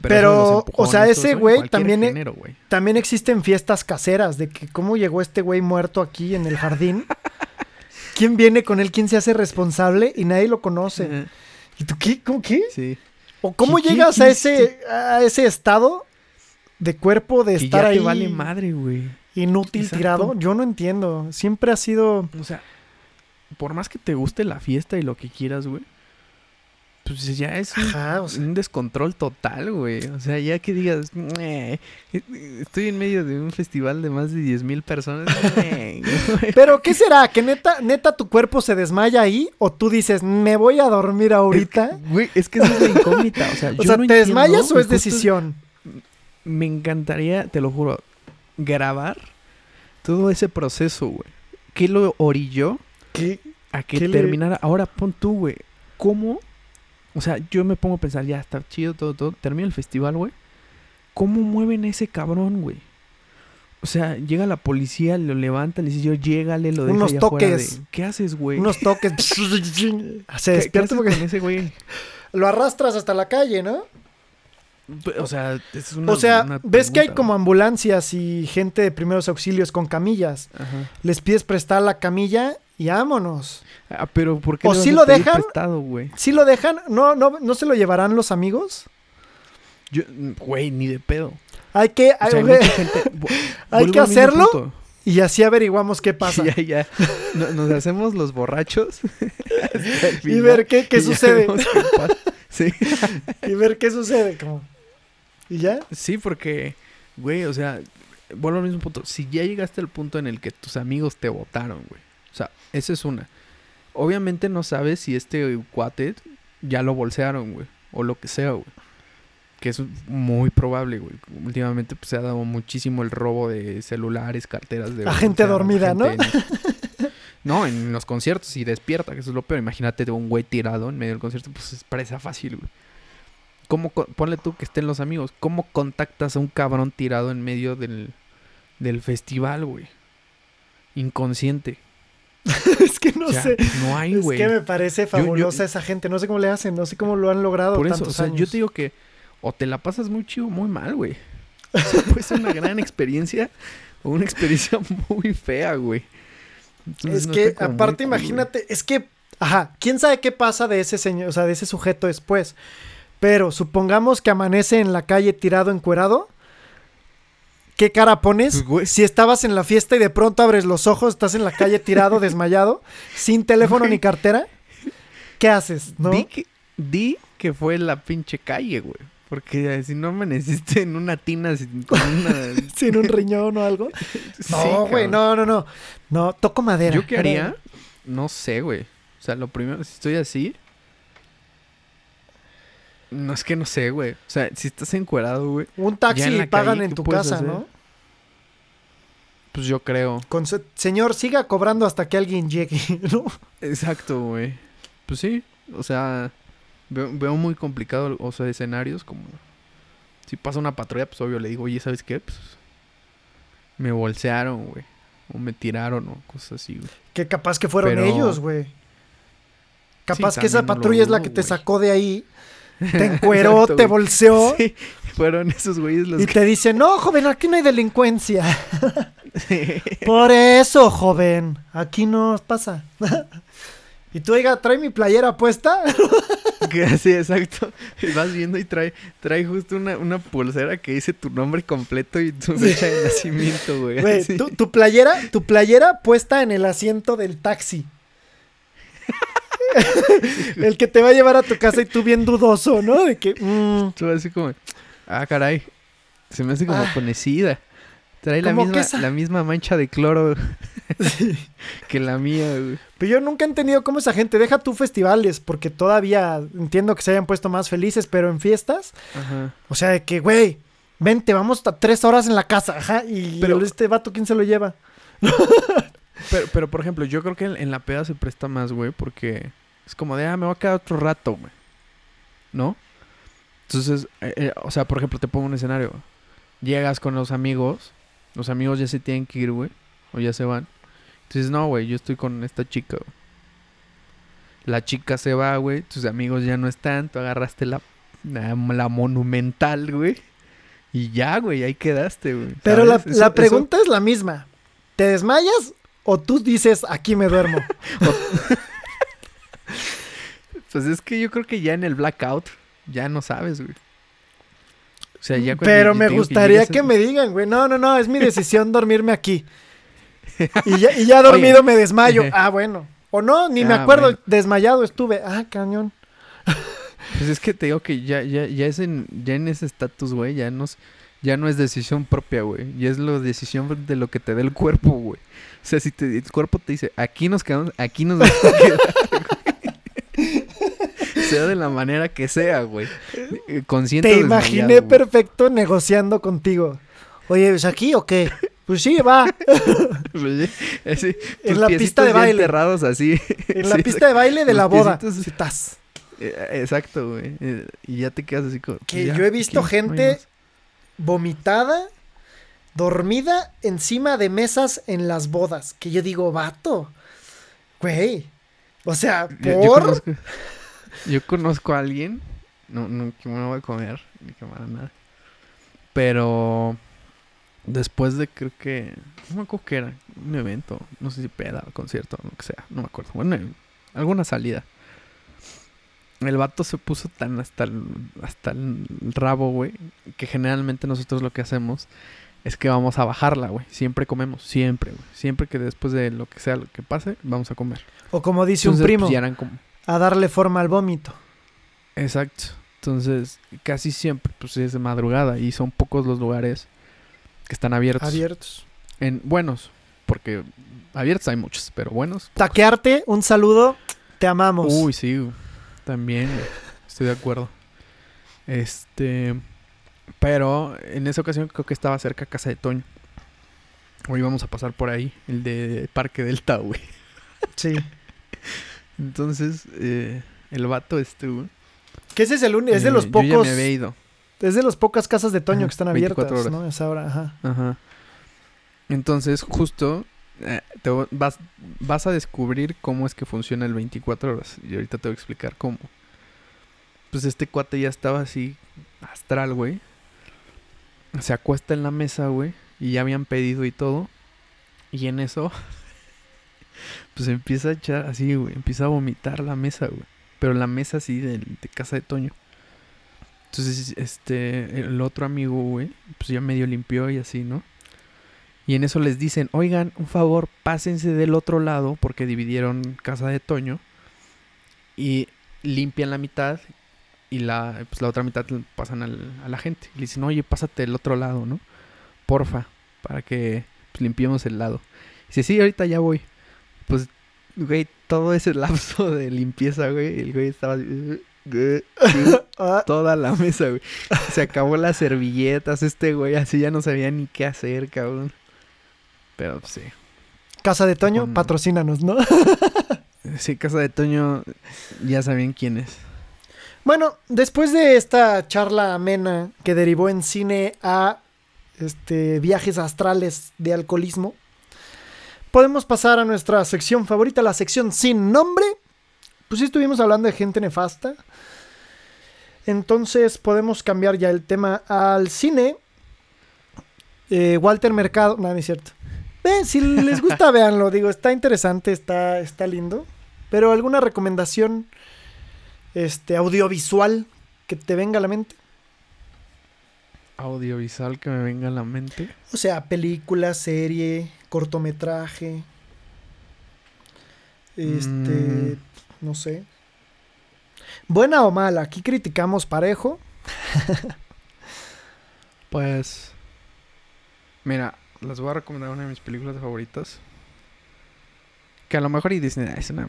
[SPEAKER 2] Pero, o sea, ese güey también e-
[SPEAKER 1] género.
[SPEAKER 2] También existen fiestas caseras de que cómo llegó este güey muerto aquí en el jardín. ¿Quién viene con él? ¿Quién se hace responsable? Y nadie lo conoce. ¿Y tú qué? ¿Cómo qué?
[SPEAKER 1] Sí.
[SPEAKER 2] ¿O cómo
[SPEAKER 1] ¿Quién-
[SPEAKER 2] llegas a
[SPEAKER 1] es
[SPEAKER 2] ese, a ese estado de cuerpo de
[SPEAKER 1] Que
[SPEAKER 2] estar
[SPEAKER 1] ya
[SPEAKER 2] ahí
[SPEAKER 1] te vale madre, güey.
[SPEAKER 2] inútil
[SPEAKER 1] Exacto.
[SPEAKER 2] tirado? Yo no entiendo. Siempre ha sido...
[SPEAKER 1] O sea, por más que te guste la fiesta y lo que quieras, güey. Pues ya es un
[SPEAKER 2] Ajá, o sea,
[SPEAKER 1] un descontrol total, güey. O sea, ya que digas, "Meh, estoy en medio de un festival de más de 10 mil personas. <laughs> meh", güey.
[SPEAKER 2] Pero ¿qué será? ¿Que neta, neta tu cuerpo se desmaya ahí? ¿O tú dices, me voy a dormir ahorita?
[SPEAKER 1] Güey, es que es la incógnita. O sea, <laughs>
[SPEAKER 2] o
[SPEAKER 1] yo
[SPEAKER 2] sea,
[SPEAKER 1] no
[SPEAKER 2] ¿te desmayas o es decisión?
[SPEAKER 1] Me encantaría, te lo juro, grabar todo ese proceso, güey. ¿Qué lo orilló
[SPEAKER 2] ¿Qué?
[SPEAKER 1] a que
[SPEAKER 2] ¿Qué le-
[SPEAKER 1] terminara? Ahora pon tú, güey. ¿Cómo? O sea, yo me pongo a pensar, ya está chido todo, todo. Termina el festival, güey. ¿Cómo mueven a ese cabrón, güey? O sea, llega la policía, lo levanta, le dice yo, llégale, lo deja
[SPEAKER 2] Unos
[SPEAKER 1] allá
[SPEAKER 2] toques.
[SPEAKER 1] de- ¿Qué haces, güey?
[SPEAKER 2] Unos toques. <laughs> se
[SPEAKER 1] ¿Qué- qué
[SPEAKER 2] despierta
[SPEAKER 1] haces
[SPEAKER 2] porque
[SPEAKER 1] con ese güey?
[SPEAKER 2] lo arrastras hasta la calle, ¿no?
[SPEAKER 1] O sea, es una
[SPEAKER 2] o sea,
[SPEAKER 1] una
[SPEAKER 2] ves que hay como ambulancias y gente de primeros auxilios con camillas.
[SPEAKER 1] Ajá.
[SPEAKER 2] Les pides prestar la camilla y vámonos.
[SPEAKER 1] Ah, pero ¿por qué
[SPEAKER 2] O
[SPEAKER 1] a
[SPEAKER 2] lo dejan.
[SPEAKER 1] prestado?
[SPEAKER 2] Si lo dejan, no, no, no se lo llevarán los amigos.
[SPEAKER 1] Yo, güey, ni de pedo.
[SPEAKER 2] Hay que,
[SPEAKER 1] O
[SPEAKER 2] hay,
[SPEAKER 1] sea, hay mucha gente- <laughs>
[SPEAKER 2] hay que hacerlo y así averiguamos qué pasa. <laughs>
[SPEAKER 1] Ya, ya. No- Nos hacemos los borrachos. <laughs>
[SPEAKER 2] y ver qué, qué
[SPEAKER 1] y ya
[SPEAKER 2] sucede.
[SPEAKER 1] qué. Sí.
[SPEAKER 2] y ver qué sucede. Como. Y ya.
[SPEAKER 1] Sí, porque güey, o sea, vuelvo al mismo punto. Si ya llegaste al punto en el que tus amigos te votaron, güey. O sea, esa es una. Obviamente no sabes si este cuate ya lo bolsearon, güey. O lo que sea, güey. Que es muy probable, güey. Últimamente pues, se ha dado muchísimo el robo de celulares, carteras de...
[SPEAKER 2] La gente dormida, ¿no?
[SPEAKER 1] no, en los conciertos y despierta, que eso es lo peor. Imagínate un güey tirado en medio del concierto, pues es presa fácil, güey. ¿Cómo, ponle tú que estén los amigos, ¿cómo contactas a un cabrón tirado en medio del, del festival, güey? Inconsciente. <laughs>
[SPEAKER 2] es que no sé.
[SPEAKER 1] No hay, güey.
[SPEAKER 2] Es que me parece fabulosa esa gente. No sé cómo le hacen, no sé cómo lo han logrado. Por eso, o sea,
[SPEAKER 1] yo te digo que o te la pasas muy chido muy mal, güey. O sea, <laughs> puede ser una gran experiencia o una experiencia <laughs> muy fea, güey.
[SPEAKER 2] es que, aparte, imagínate, es que, ajá, quién sabe qué pasa de ese señor, o sea, de ese sujeto después. Pero supongamos que amanece en la calle tirado encuerado. ¿Qué cara pones? Pues, si estabas en la fiesta y de pronto abres los ojos, estás en la calle tirado, <laughs> desmayado, sin teléfono ni cartera, ¿qué haces? ¿no?
[SPEAKER 1] Di, que, fue la pinche calle, güey. Porque si no amaneciste en una tina sin, con <laughs>
[SPEAKER 2] sin un riñón o algo. <laughs> No, güey, no, no, no. No, toco madera.
[SPEAKER 1] ¿Yo qué haría? No sé, güey. O sea, lo primero, si estoy así, no es que no sé, güey. O sea, si estás encuerado, güey.
[SPEAKER 2] Un taxi pagan en tu casa, ¿no?
[SPEAKER 1] Pues yo creo.
[SPEAKER 2] Con señor, siga cobrando hasta que alguien llegue, <laughs> ¿no?
[SPEAKER 1] Exacto, güey. Pues sí. O sea, veo, muy complicado, o sea, escenarios como... Si pasa una patrulla, pues obvio le digo, oye, ¿sabes qué? Pues me bolsearon, güey. O me tiraron o cosas así, güey.
[SPEAKER 2] Que capaz que fueron ellos, güey. Capaz que esa patrulla es la que te sacó de ahí <laughs> te encueró, te bolseó. <laughs> Sí,
[SPEAKER 1] fueron esos güeyes los
[SPEAKER 2] Y te dice, no, joven, aquí no hay delincuencia. <laughs> Por eso, joven, aquí no pasa. y tú, oiga, trae mi playera puesta.
[SPEAKER 1] sí, exacto. Y vas viendo y trae, trae justo una, pulsera que dice tu nombre completo y tu fecha de nacimiento, güey.
[SPEAKER 2] Güey, tu, playera, tu playera puesta en el asiento del taxi. <laughs> el que te va a llevar a tu casa y tú bien dudoso, ¿no? De que.
[SPEAKER 1] Mm. Tú así como. Ah, caray. Se me hace como ah. conocida. Trae la misma, la misma mancha de cloro <laughs> <laughs> que la mía, güey.
[SPEAKER 2] Pero yo nunca he entendido cómo esa gente deja tú festivales, porque todavía entiendo que se hayan puesto más felices, pero en fiestas. Ajá. O sea, de que, güey, vente, vamos hasta tres horas en la casa, ajá. Y pero, este vato, ¿quién se lo lleva?
[SPEAKER 1] pero, pero, por ejemplo, yo creo que en la peda se presta más, güey, porque es como de, ah, me voy a quedar otro rato, güey. ¿No? Entonces, eh, eh, o sea, por ejemplo, te pongo un escenario. Llegas con los amigos, los amigos ya se tienen que ir, güey, o ya se van. Entonces, no, güey, yo estoy con esta chica, güey. La chica se va, güey, tus amigos ya no están, tú agarraste la, la, monumental, güey. Y ya, güey, ahí quedaste, güey.
[SPEAKER 2] Pero la, la, pregunta es la misma. ¿Te desmayas o tú dices, aquí me duermo? <laughs>
[SPEAKER 1] Pues es que yo creo que ya en el blackout ya no sabes, güey.
[SPEAKER 2] O sea, ya Pero me gustaría que, me digan, güey, no, no, no, es mi <laughs> decisión dormirme aquí. <laughs> Y ya, y ya dormido me desmayo. <laughs> Ah, bueno. O no, ni me ah, acuerdo, desmayado estuve. Ah, cañón.
[SPEAKER 1] Pues es que te digo que ya, ya, ya es en, ya en ese estatus, güey, ya no, ya no es decisión propia, güey. Ya es la decisión de lo que te dé el cuerpo, güey. O sea, si te, el cuerpo te dice, aquí nos quedamos, aquí nos vamos a quedar, sea de la manera que sea, güey. Eh, consciente.
[SPEAKER 2] Te imaginé perfecto negociando contigo. Oye, ¿es aquí o qué? Pues sí, va. <laughs>
[SPEAKER 1] Pues en la pista de baile. así.
[SPEAKER 2] En <laughs> la pista de baile de la boda. Estás.
[SPEAKER 1] Eh, exacto, güey. Eh, y ya te quedas así como.
[SPEAKER 2] Que yo he visto gente vomitada, dormida encima de mesas en las bodas. Que yo digo, vato. Güey. O sea, por.
[SPEAKER 1] Yo conozco a alguien, no, no, que me voy a comer, ni que nada. Pero después de creo que, no me acuerdo qué era, un evento, no sé si peda, concierto, lo que sea, no me acuerdo. Bueno, alguna salida. El vato se puso tan hasta el, hasta el rabo, güey, que generalmente nosotros lo que hacemos es que vamos a bajarla, güey. Siempre comemos, siempre, güey. Siempre que después de lo que sea lo que pase, vamos a comer.
[SPEAKER 2] O como dice un primo. Pues, como a darle forma al vómito.
[SPEAKER 1] Exacto. Entonces, casi siempre, pues es de madrugada y son pocos los lugares que están abiertos.
[SPEAKER 2] Abiertos.
[SPEAKER 1] En buenos, porque abiertos hay muchos, pero buenos.
[SPEAKER 2] Taquearte, un saludo. Te amamos.
[SPEAKER 1] Uy, sí, también estoy de acuerdo. Este, pero en esa ocasión creo que estaba cerca Casa de Toño. Hoy vamos a pasar por ahí, el de Parque Delta, güey.
[SPEAKER 2] Sí. <laughs>
[SPEAKER 1] Entonces, eh, el vato este, güey.
[SPEAKER 2] Que ese es el único, es de
[SPEAKER 1] eh,
[SPEAKER 2] los
[SPEAKER 1] Yo
[SPEAKER 2] pocos,
[SPEAKER 1] ya me había ido.
[SPEAKER 2] es de las pocas casas de Toño
[SPEAKER 1] Ajá,
[SPEAKER 2] que están
[SPEAKER 1] 24
[SPEAKER 2] abiertas,
[SPEAKER 1] horas.
[SPEAKER 2] ¿no? Es ahora, ajá.
[SPEAKER 1] Ajá. Entonces, justo eh, te vas, vas a descubrir cómo es que funciona el 24 horas. Y ahorita te voy a explicar cómo. Pues este cuate ya estaba así, astral, güey. Se acuesta en la mesa, güey. Y ya habían pedido y todo. Y en eso, <laughs> pues empieza a echar así, güey. Empieza a vomitar la mesa, güey. Pero la mesa así de, casa de Toño. Entonces, este, el otro amigo, güey, pues ya medio limpió y así, ¿no? Y en eso les dicen, oigan, un favor, pásense del otro lado, porque dividieron casa de Toño. Y limpian la mitad y la, pues la otra mitad pasan al- a la gente. Y le dicen, oye, pásate del otro lado, ¿no? Porfa, para que pues, limpiemos el lado. dice, sí, ahorita ya voy. Pues, güey, todo ese lapso <laughs> de limpieza, güey, el güey estaba así, <laughs> toda la mesa, güey. Se acabó las servilletas, este güey así ya no sabía ni qué hacer, cabrón. Pero pues, sí.
[SPEAKER 2] casa de Toño,
[SPEAKER 1] Con-
[SPEAKER 2] patrocínanos, ¿no? <laughs>
[SPEAKER 1] Sí, Casa de Toño, ya sabían quién es.
[SPEAKER 2] Bueno, después de esta charla amena que derivó en cine a este, viajes astrales de alcoholismo, podemos pasar a nuestra sección favorita, la sección sin nombre. Pues sí estuvimos hablando de gente nefasta. Entonces podemos cambiar ya el tema al cine. Eh, Walter Mercado, no, no es cierto. Eh, si les gusta, <laughs> véanlo. Digo, está interesante, está, está lindo. Pero alguna recomendación este, audiovisual que te venga a la mente.
[SPEAKER 1] Audiovisual que me venga a la mente.
[SPEAKER 2] O sea, película, serie, cortometraje. Este,
[SPEAKER 1] Mm.
[SPEAKER 2] no sé. Buena o mala, aquí criticamos parejo. <laughs>
[SPEAKER 1] Pues. Mira, les voy a recomendar una de mis películas favoritas. Que a lo mejor y "Ah, es una.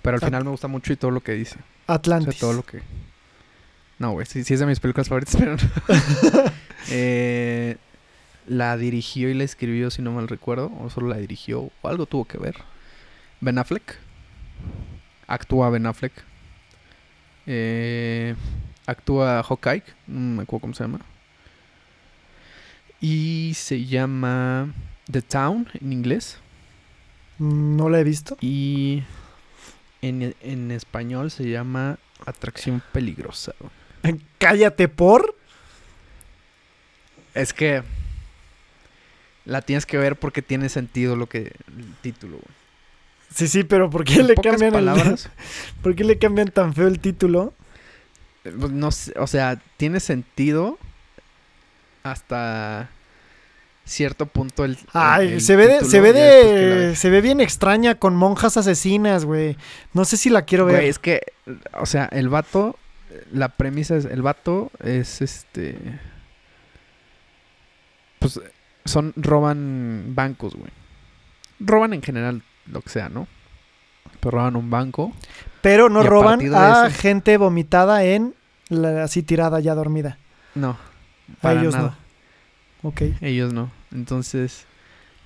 [SPEAKER 1] Pero al final me gusta mucho y todo lo que dice. O
[SPEAKER 2] Atlantis.
[SPEAKER 1] sea, todo lo que. No, güey, sí, sí es de mis películas favoritas, <laughs> pero no. <laughs> Eh, la dirigió y la escribió, si no mal recuerdo. O solo la dirigió. O algo tuvo que ver. Ben Affleck. Actúa Ben Affleck. Eh, actúa Hawkeye. No me acuerdo cómo se llama. Y se llama The Town en inglés.
[SPEAKER 2] No la he visto.
[SPEAKER 1] Y en, en español se llama Atracción Peligrosa. <laughs>
[SPEAKER 2] Cállate por.
[SPEAKER 1] Es que la tienes que ver porque tiene sentido lo que el título. güey.
[SPEAKER 2] Sí, sí, pero ¿por qué
[SPEAKER 1] En
[SPEAKER 2] le cambian el
[SPEAKER 1] palabras, <laughs>
[SPEAKER 2] ¿Por qué le cambian tan feo el título?
[SPEAKER 1] eh, pues, no sé, o sea, tiene sentido hasta cierto punto el,
[SPEAKER 2] Ay,
[SPEAKER 1] el
[SPEAKER 2] se ve de, se ve de,
[SPEAKER 1] ves.
[SPEAKER 2] se ve bien extraña con monjas asesinas, güey. No sé si la quiero ver.
[SPEAKER 1] Güey, es que, o sea, el vato, la premisa es, el vato es este, pues, son, roban bancos, güey. Roban en general lo que sea, ¿no? Pero roban un banco.
[SPEAKER 2] Pero no
[SPEAKER 1] a
[SPEAKER 2] roban a gente vomitada en la, así tirada ya dormida.
[SPEAKER 1] No,
[SPEAKER 2] A
[SPEAKER 1] para
[SPEAKER 2] ellos
[SPEAKER 1] nada.
[SPEAKER 2] no. Ok.
[SPEAKER 1] Ellos no. Entonces,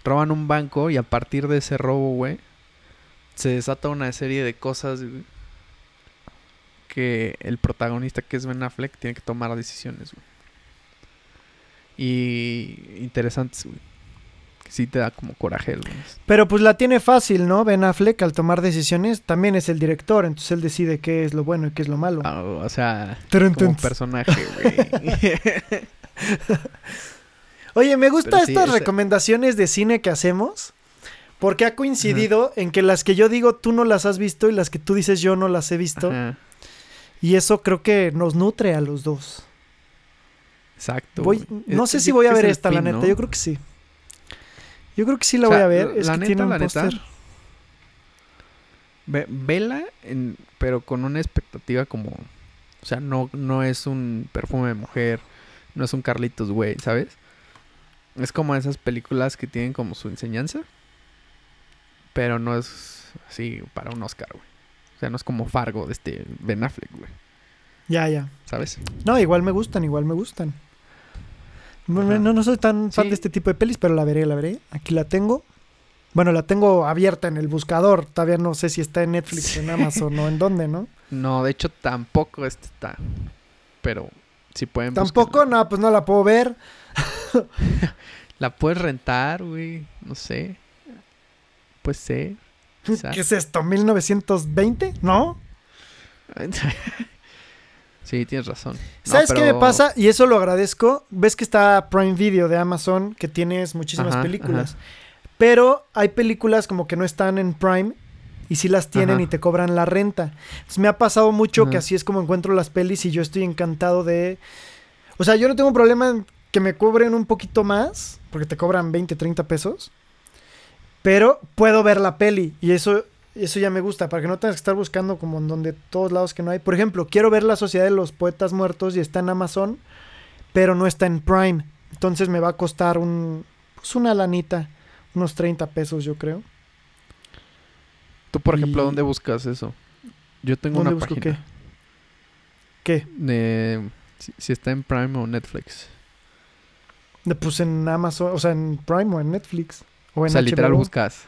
[SPEAKER 1] roban un banco y a partir de ese robo, güey, se desata una serie de cosas, güey, que el protagonista, que es Ben Affleck, tiene que tomar decisiones, güey. Y interesantes, güey. Que sí te da como coraje, güey.
[SPEAKER 2] Pero pues la tiene fácil, ¿no? Ben Affleck al tomar decisiones también es el director, entonces él decide qué es lo bueno y qué es lo malo.
[SPEAKER 1] Ah, o sea,
[SPEAKER 2] Turun,
[SPEAKER 1] como
[SPEAKER 2] tun.
[SPEAKER 1] personaje, güey. <laughs>
[SPEAKER 2] Oye, me gustan
[SPEAKER 1] sí,
[SPEAKER 2] estas recomendaciones de cine que hacemos. Porque ha coincidido en que las que yo digo tú no las has visto y las que tú dices yo no las he visto.
[SPEAKER 1] Ajá,
[SPEAKER 2] Y eso creo que nos nutre a los dos.
[SPEAKER 1] Exacto.
[SPEAKER 2] Voy- no
[SPEAKER 1] Es-
[SPEAKER 2] sé si voy a
[SPEAKER 1] es
[SPEAKER 2] ver esta, la neta.
[SPEAKER 1] ¿no?
[SPEAKER 2] Yo creo que sí. Yo creo que sí la
[SPEAKER 1] O
[SPEAKER 2] voy a ver. Es
[SPEAKER 1] la
[SPEAKER 2] que
[SPEAKER 1] neta,
[SPEAKER 2] tiene un
[SPEAKER 1] la neta. Ve- vela, en- pero con una expectativa como... O sea, no, no es un perfume de mujer, no es un Carlitos, güey, ¿sabes? Es como esas películas que tienen como su enseñanza. Pero no es así para un Oscar, güey. O sea, no es como Fargo de este Ben Affleck, güey.
[SPEAKER 2] Ya, ya.
[SPEAKER 1] ¿Sabes?
[SPEAKER 2] No, igual me gustan, igual me gustan. No, no, soy tan fan
[SPEAKER 1] Sí.
[SPEAKER 2] de este tipo de pelis, pero la veré, la veré. Aquí la tengo. Bueno, la tengo abierta en el buscador. Todavía no sé si está en Netflix, en Amazon o en dónde, ¿no?
[SPEAKER 1] No, de hecho tampoco este está. Pero si pueden
[SPEAKER 2] Tampoco, no, pues no la puedo ver. <laughs>
[SPEAKER 1] La puedes rentar, güey. No sé. Ser. <laughs> quizá.
[SPEAKER 2] ¿Qué es esto? ¿1920? ¿No? <laughs>
[SPEAKER 1] sí, tienes razón. No,
[SPEAKER 2] ¿Sabes qué me pasa? Y eso lo agradezco. Ves que está Prime Video de Amazon, que tienes muchísimas
[SPEAKER 1] Ajá,
[SPEAKER 2] películas. Pero hay películas como que no están en Prime y sí las tienen
[SPEAKER 1] Ajá.
[SPEAKER 2] y te cobran la renta. Entonces me ha pasado mucho que así es como encuentro las pelis y yo estoy encantado de... O sea, yo no tengo un problema en que me cobren un poquito más, porque te cobran 20, 30 pesos. Pero puedo ver la peli y eso, eso ya me gusta, para que no tengas que estar buscando como en donde todos lados que no hay. Por ejemplo, quiero ver La Sociedad de los Poetas Muertos y está en Amazon, pero no está en Prime. Entonces me va a costar un, pues una lanita, unos 30 pesos yo creo.
[SPEAKER 1] Tú, por ejemplo, ¿dónde buscas eso? Yo tengo
[SPEAKER 2] ¿Dónde
[SPEAKER 1] una
[SPEAKER 2] busco
[SPEAKER 1] página
[SPEAKER 2] qué?
[SPEAKER 1] Si, si está en Prime o Netflix.
[SPEAKER 2] Pues en Amazon, o sea, en Prime o en Netflix. O
[SPEAKER 1] O
[SPEAKER 2] en
[SPEAKER 1] sea, literal buscas.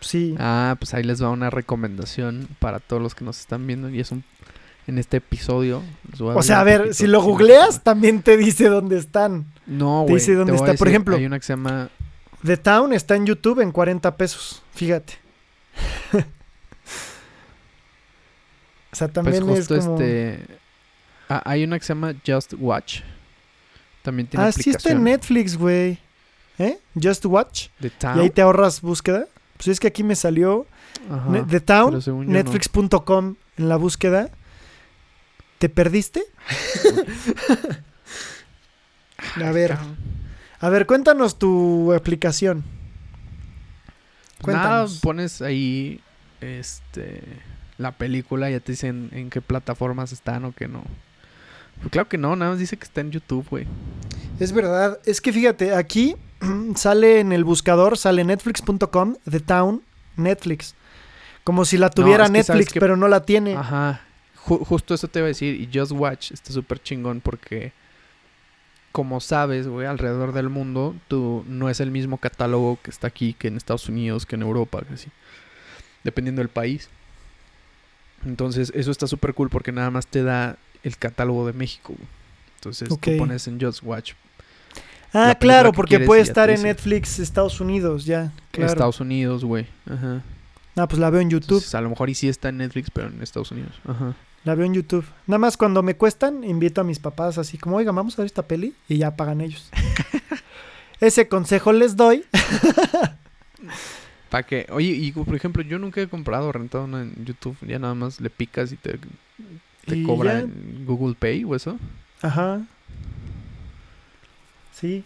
[SPEAKER 2] Sí.
[SPEAKER 1] Ah, pues ahí les va una recomendación para todos los que nos están viendo y es un en este episodio.
[SPEAKER 2] O sea, a ver, si lo googleas, también te dice dónde están.
[SPEAKER 1] No,
[SPEAKER 2] te
[SPEAKER 1] güey.
[SPEAKER 2] dice dónde
[SPEAKER 1] a
[SPEAKER 2] está. Por
[SPEAKER 1] decir,
[SPEAKER 2] ejemplo-
[SPEAKER 1] hay una que se llama
[SPEAKER 2] The Town está en YouTube en 40 pesos. Fíjate. <laughs> o sea,
[SPEAKER 1] pues
[SPEAKER 2] también es
[SPEAKER 1] justo
[SPEAKER 2] como...
[SPEAKER 1] este ah, hay una que se llama Just Watch. También tiene
[SPEAKER 2] Ah, sí está en
[SPEAKER 1] aplicación
[SPEAKER 2] Netflix, güey. ¿Eh? Just Watch. Y
[SPEAKER 1] Town.
[SPEAKER 2] ahí te ahorras búsqueda. Pues es que aquí me salió
[SPEAKER 1] Ajá,
[SPEAKER 2] The Town,
[SPEAKER 1] no.
[SPEAKER 2] netflix.com en la búsqueda. ¿Te perdiste? <laughs> A ver, a ver, cuéntanos tu aplicación.
[SPEAKER 1] Nada,
[SPEAKER 2] Cuéntanos.
[SPEAKER 1] pones ahí este la película y ya te dicen en qué plataformas están o qué no. Pues claro que no, nada más dice que está en YouTube, güey.
[SPEAKER 2] Es verdad, es que fíjate, aquí <clears throat> sale en el buscador, sale netflix.com, The Town, Netflix. Como si la tuviera
[SPEAKER 1] es que sabes
[SPEAKER 2] Netflix,
[SPEAKER 1] que-
[SPEAKER 2] pero no la tiene.
[SPEAKER 1] Ajá. Ju- justo eso te iba a decir. Y Just Watch está súper chingón porque, como sabes, güey, alrededor del mundo, tú no es el mismo catálogo que está aquí, que en Estados Unidos, que en Europa, que así. Dependiendo del país. Entonces, eso está súper cool porque nada más te da el catálogo de México, güey. Entonces,
[SPEAKER 2] Ok.
[SPEAKER 1] tú pones en Just Watch
[SPEAKER 2] ah, claro,
[SPEAKER 1] que
[SPEAKER 2] porque puede estar en. Netflix Estados Unidos, ya. Claro.
[SPEAKER 1] Estados Unidos, güey. Ajá.
[SPEAKER 2] Ah, pues la veo en YouTube.
[SPEAKER 1] Entonces, a lo mejor y sí está en Netflix, pero en Estados Unidos. Ajá.
[SPEAKER 2] La veo en YouTube. Nada más cuando me cuestan, invito a mis papás así como, oiga, vamos a ver esta peli y ya pagan ellos. <laughs> Ese consejo les doy. <laughs>
[SPEAKER 1] Para que, oye, y por ejemplo, yo nunca he comprado o rentado una en YouTube. Ya nada más le picas y te, te
[SPEAKER 2] Y
[SPEAKER 1] cobra
[SPEAKER 2] ya.
[SPEAKER 1] Google Pay o eso.
[SPEAKER 2] Ajá. Sí.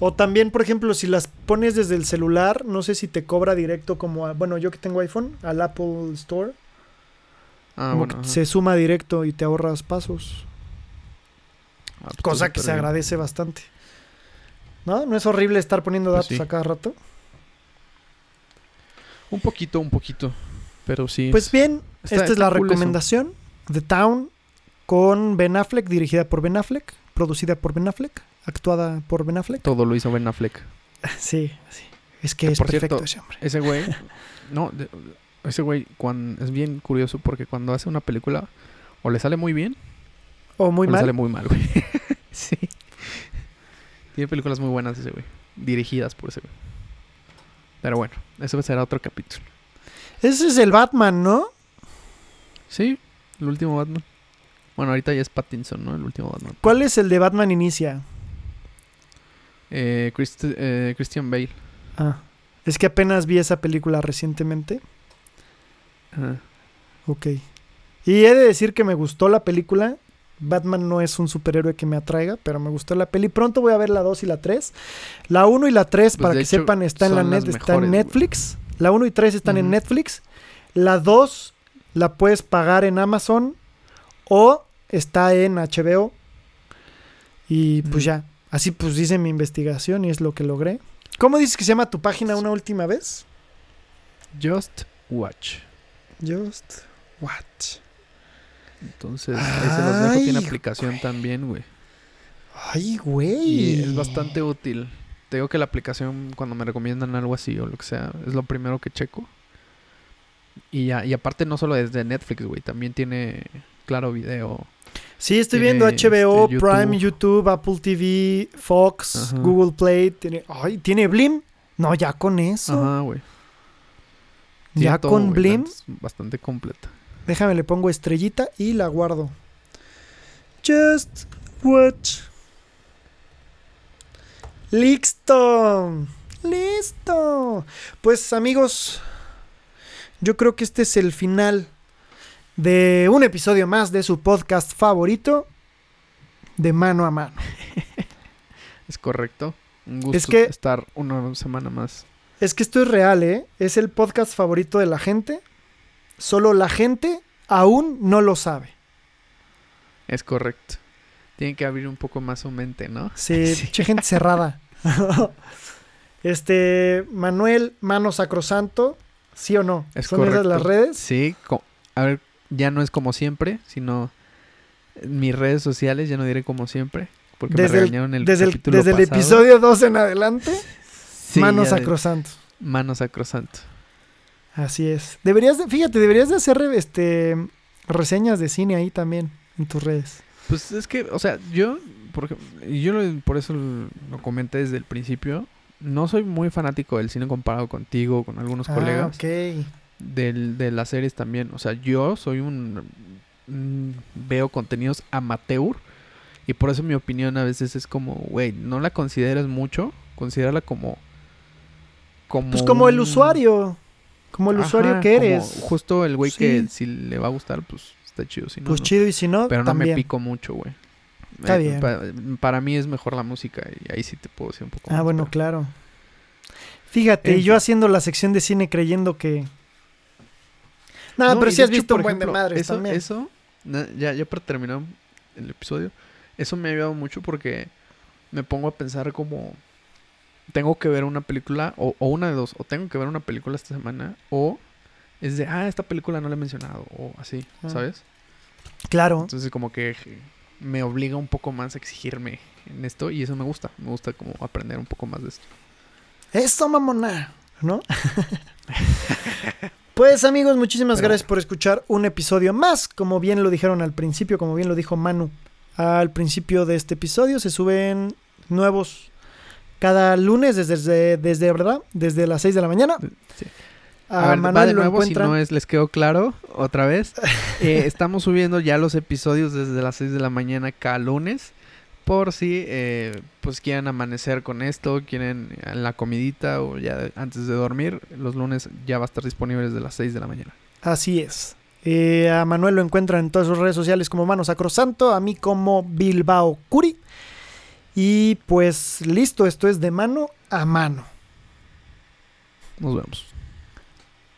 [SPEAKER 2] O también, por ejemplo, si las pones desde el celular, no sé si te cobra directo como, a- bueno, yo que tengo iPhone, al Apple Store,
[SPEAKER 1] Ah,
[SPEAKER 2] como
[SPEAKER 1] bueno.
[SPEAKER 2] que se suma directo y te ahorras pasos.
[SPEAKER 1] Ah, pues
[SPEAKER 2] Cosa que se
[SPEAKER 1] bien.
[SPEAKER 2] agradece bastante. ¿No? ¿No es horrible estar poniendo
[SPEAKER 1] Pues
[SPEAKER 2] datos
[SPEAKER 1] sí.
[SPEAKER 2] a cada rato?
[SPEAKER 1] Un poquito, un poquito. Pero sí.
[SPEAKER 2] Pues
[SPEAKER 1] es-
[SPEAKER 2] bien,
[SPEAKER 1] está-
[SPEAKER 2] esta es la
[SPEAKER 1] cool eso.
[SPEAKER 2] recomendación. The Town con Ben Affleck, dirigida por Ben Affleck, producida por Ben Affleck, actuada por Ben Affleck.
[SPEAKER 1] Todo lo hizo Ben Affleck. <laughs>
[SPEAKER 2] Sí, sí. Es que
[SPEAKER 1] Que,
[SPEAKER 2] es
[SPEAKER 1] por
[SPEAKER 2] perfecto
[SPEAKER 1] cierto,
[SPEAKER 2] ese hombre.
[SPEAKER 1] Ese güey. <laughs> no, ese güey cuando, es bien curioso porque cuando hace una película o le sale muy bien
[SPEAKER 2] O muy
[SPEAKER 1] o le
[SPEAKER 2] mal.
[SPEAKER 1] sale muy mal, güey. <laughs> sí. Tiene películas muy buenas ese güey. Dirigidas por ese güey. Pero bueno, eso será otro capítulo.
[SPEAKER 2] Ese es el Batman, ¿no?
[SPEAKER 1] Sí, el último Batman. Bueno, ahorita ya es Pattinson, ¿no? El último Batman.
[SPEAKER 2] ¿Cuál es el de Batman Inicia?
[SPEAKER 1] Eh, Christ- eh, Christian Bale.
[SPEAKER 2] Ah, es que apenas vi esa película recientemente.
[SPEAKER 1] Ajá.
[SPEAKER 2] Ok. Y he de decir que me gustó la película. Batman no es un superhéroe que me atraiga, pero me gustó la peli. Pronto voy a ver la 2 y la 3. La 1 y la 3,
[SPEAKER 1] Pues,
[SPEAKER 2] para que
[SPEAKER 1] hecho,
[SPEAKER 2] sepan, está en, la net, está en
[SPEAKER 1] mejores.
[SPEAKER 2] Netflix. La 1 y 3 están en
[SPEAKER 1] Ujú.
[SPEAKER 2] Netflix. La 2 la puedes pagar en Amazon o está en HBO. Y pues ya. Así pues dice mi investigación y es lo que logré. ¿Cómo dices que se llama tu página una última vez?
[SPEAKER 1] Just Watch.
[SPEAKER 2] Just Watch.
[SPEAKER 1] Entonces, ahí se los dejo. Tiene aplicación
[SPEAKER 2] güey.
[SPEAKER 1] también, güey.
[SPEAKER 2] Ay, güey.
[SPEAKER 1] Y es bastante útil. Te digo que la aplicación, cuando me recomiendan algo así o lo que sea, es lo primero que checo. Y ya, y aparte no solo desde Netflix, güey, también tiene claro video.
[SPEAKER 2] Sí, estoy viendo HBO,
[SPEAKER 1] este, YouTube.
[SPEAKER 2] Prime, YouTube, Apple TV, Fox,
[SPEAKER 1] Ajá.
[SPEAKER 2] Google Play. Tiene, ay, ¿tiene Blim? No, ya con eso.
[SPEAKER 1] Ajá, güey.
[SPEAKER 2] ya con
[SPEAKER 1] güey,
[SPEAKER 2] Blim.
[SPEAKER 1] Bastante completa.
[SPEAKER 2] Déjame, le pongo estrellita y la guardo. Just watch. Listo. Listo. Pues amigos, yo creo que este es el final de un episodio más de su podcast favorito, de mano a mano. <laughs>
[SPEAKER 1] Es correcto. Un gusto
[SPEAKER 2] Es que-
[SPEAKER 1] estar una semana más.
[SPEAKER 2] Es que esto es real, ¿eh? Es el podcast favorito de la gente. Solo la gente aún no lo sabe.
[SPEAKER 1] Es correcto. Tienen que abrir un poco más su mente, ¿no? <laughs>
[SPEAKER 2] Sí, <laughs> gente cerrada. este, Manuel Mano Sacrosanto, ¿sí o no?
[SPEAKER 1] Es
[SPEAKER 2] ¿Son esas
[SPEAKER 1] correcto.
[SPEAKER 2] las redes?
[SPEAKER 1] Sí, a ver, ya no es como siempre, sino en mis redes sociales, ya no diré como siempre, porque
[SPEAKER 2] Desde
[SPEAKER 1] me
[SPEAKER 2] el-
[SPEAKER 1] regañaron el
[SPEAKER 2] desde el,
[SPEAKER 1] capítulo
[SPEAKER 2] desde el episodio 2 en adelante,
[SPEAKER 1] Sí,
[SPEAKER 2] Mano
[SPEAKER 1] ya de-
[SPEAKER 2] Sacrosanto.
[SPEAKER 1] Mano sacrosanto.
[SPEAKER 2] Así es. Deberías de, fíjate, deberías de hacer este reseñas de cine ahí también en tus redes.
[SPEAKER 1] Pues es que, o sea, yo, por, ejemplo, y yo lo- por eso lo comenté desde el principio, no soy muy fanático del cine comparado contigo, con algunos colegas.
[SPEAKER 2] Ah, ok.
[SPEAKER 1] Del, de las series también. O sea, yo soy un, un- Veo contenidos amateur. Y por eso mi opinión a veces es como, güey, no la consideres mucho. Considérala como. Como
[SPEAKER 2] Pues como el usuario. Como el
[SPEAKER 1] Ajá,
[SPEAKER 2] usuario que eres.
[SPEAKER 1] Justo el güey que si le va a gustar, pues está chido. Si no,
[SPEAKER 2] pues
[SPEAKER 1] no.
[SPEAKER 2] chido y si no,
[SPEAKER 1] Pero no me pico mucho, güey.
[SPEAKER 2] Está
[SPEAKER 1] Eh,
[SPEAKER 2] bien.
[SPEAKER 1] pa- para mí es mejor la música y ahí sí te puedo decir un poco
[SPEAKER 2] Ah,
[SPEAKER 1] más,
[SPEAKER 2] bueno,
[SPEAKER 1] pero-
[SPEAKER 2] claro. Fíjate,
[SPEAKER 1] En
[SPEAKER 2] yo haciendo la sección de cine creyendo que. No,
[SPEAKER 1] No,
[SPEAKER 2] pero sí
[SPEAKER 1] de
[SPEAKER 2] has
[SPEAKER 1] hecho,
[SPEAKER 2] visto un buen de
[SPEAKER 1] ejemplo,
[SPEAKER 2] madres
[SPEAKER 1] eso,
[SPEAKER 2] también.
[SPEAKER 1] Eso, ya, ya para terminar el episodio, eso me ha ayudado mucho porque me pongo a pensar como tengo que ver una película, o, o una de dos, o tengo que ver una película esta semana, o es de, ah, esta película no la he mencionado, o así,
[SPEAKER 2] Ah.
[SPEAKER 1] ¿sabes?
[SPEAKER 2] Claro.
[SPEAKER 1] Entonces como que me obliga un poco más a exigirme en esto y eso me gusta, me gusta como aprender un poco más de esto.
[SPEAKER 2] Eso, mamona. ¿No? <laughs> pues amigos, muchísimas
[SPEAKER 1] Pero
[SPEAKER 2] gracias por escuchar un episodio más. Como bien lo dijeron al principio, como bien lo dijo Manu al principio de este episodio, se suben nuevos cada lunes desde, desde, desde, ¿verdad? Desde las 6 de la mañana.
[SPEAKER 1] Sí.
[SPEAKER 2] A,
[SPEAKER 1] A ver, va de nuevo, si no es, les quedó claro, otra vez. <laughs> Eh, estamos subiendo ya los episodios desde las 6 de la mañana cada lunes. Por si, eh, pues, quieren amanecer con esto, quieren en la comidita o ya antes de dormir. Los lunes ya va a estar disponible desde las 6 de la mañana.
[SPEAKER 2] Así es. Eh, a Manuel lo encuentran en todas sus redes sociales como Mano Sacrosanto, a mí como Bilbao Curi. Y pues listo, esto es de mano a mano.
[SPEAKER 1] Nos vemos.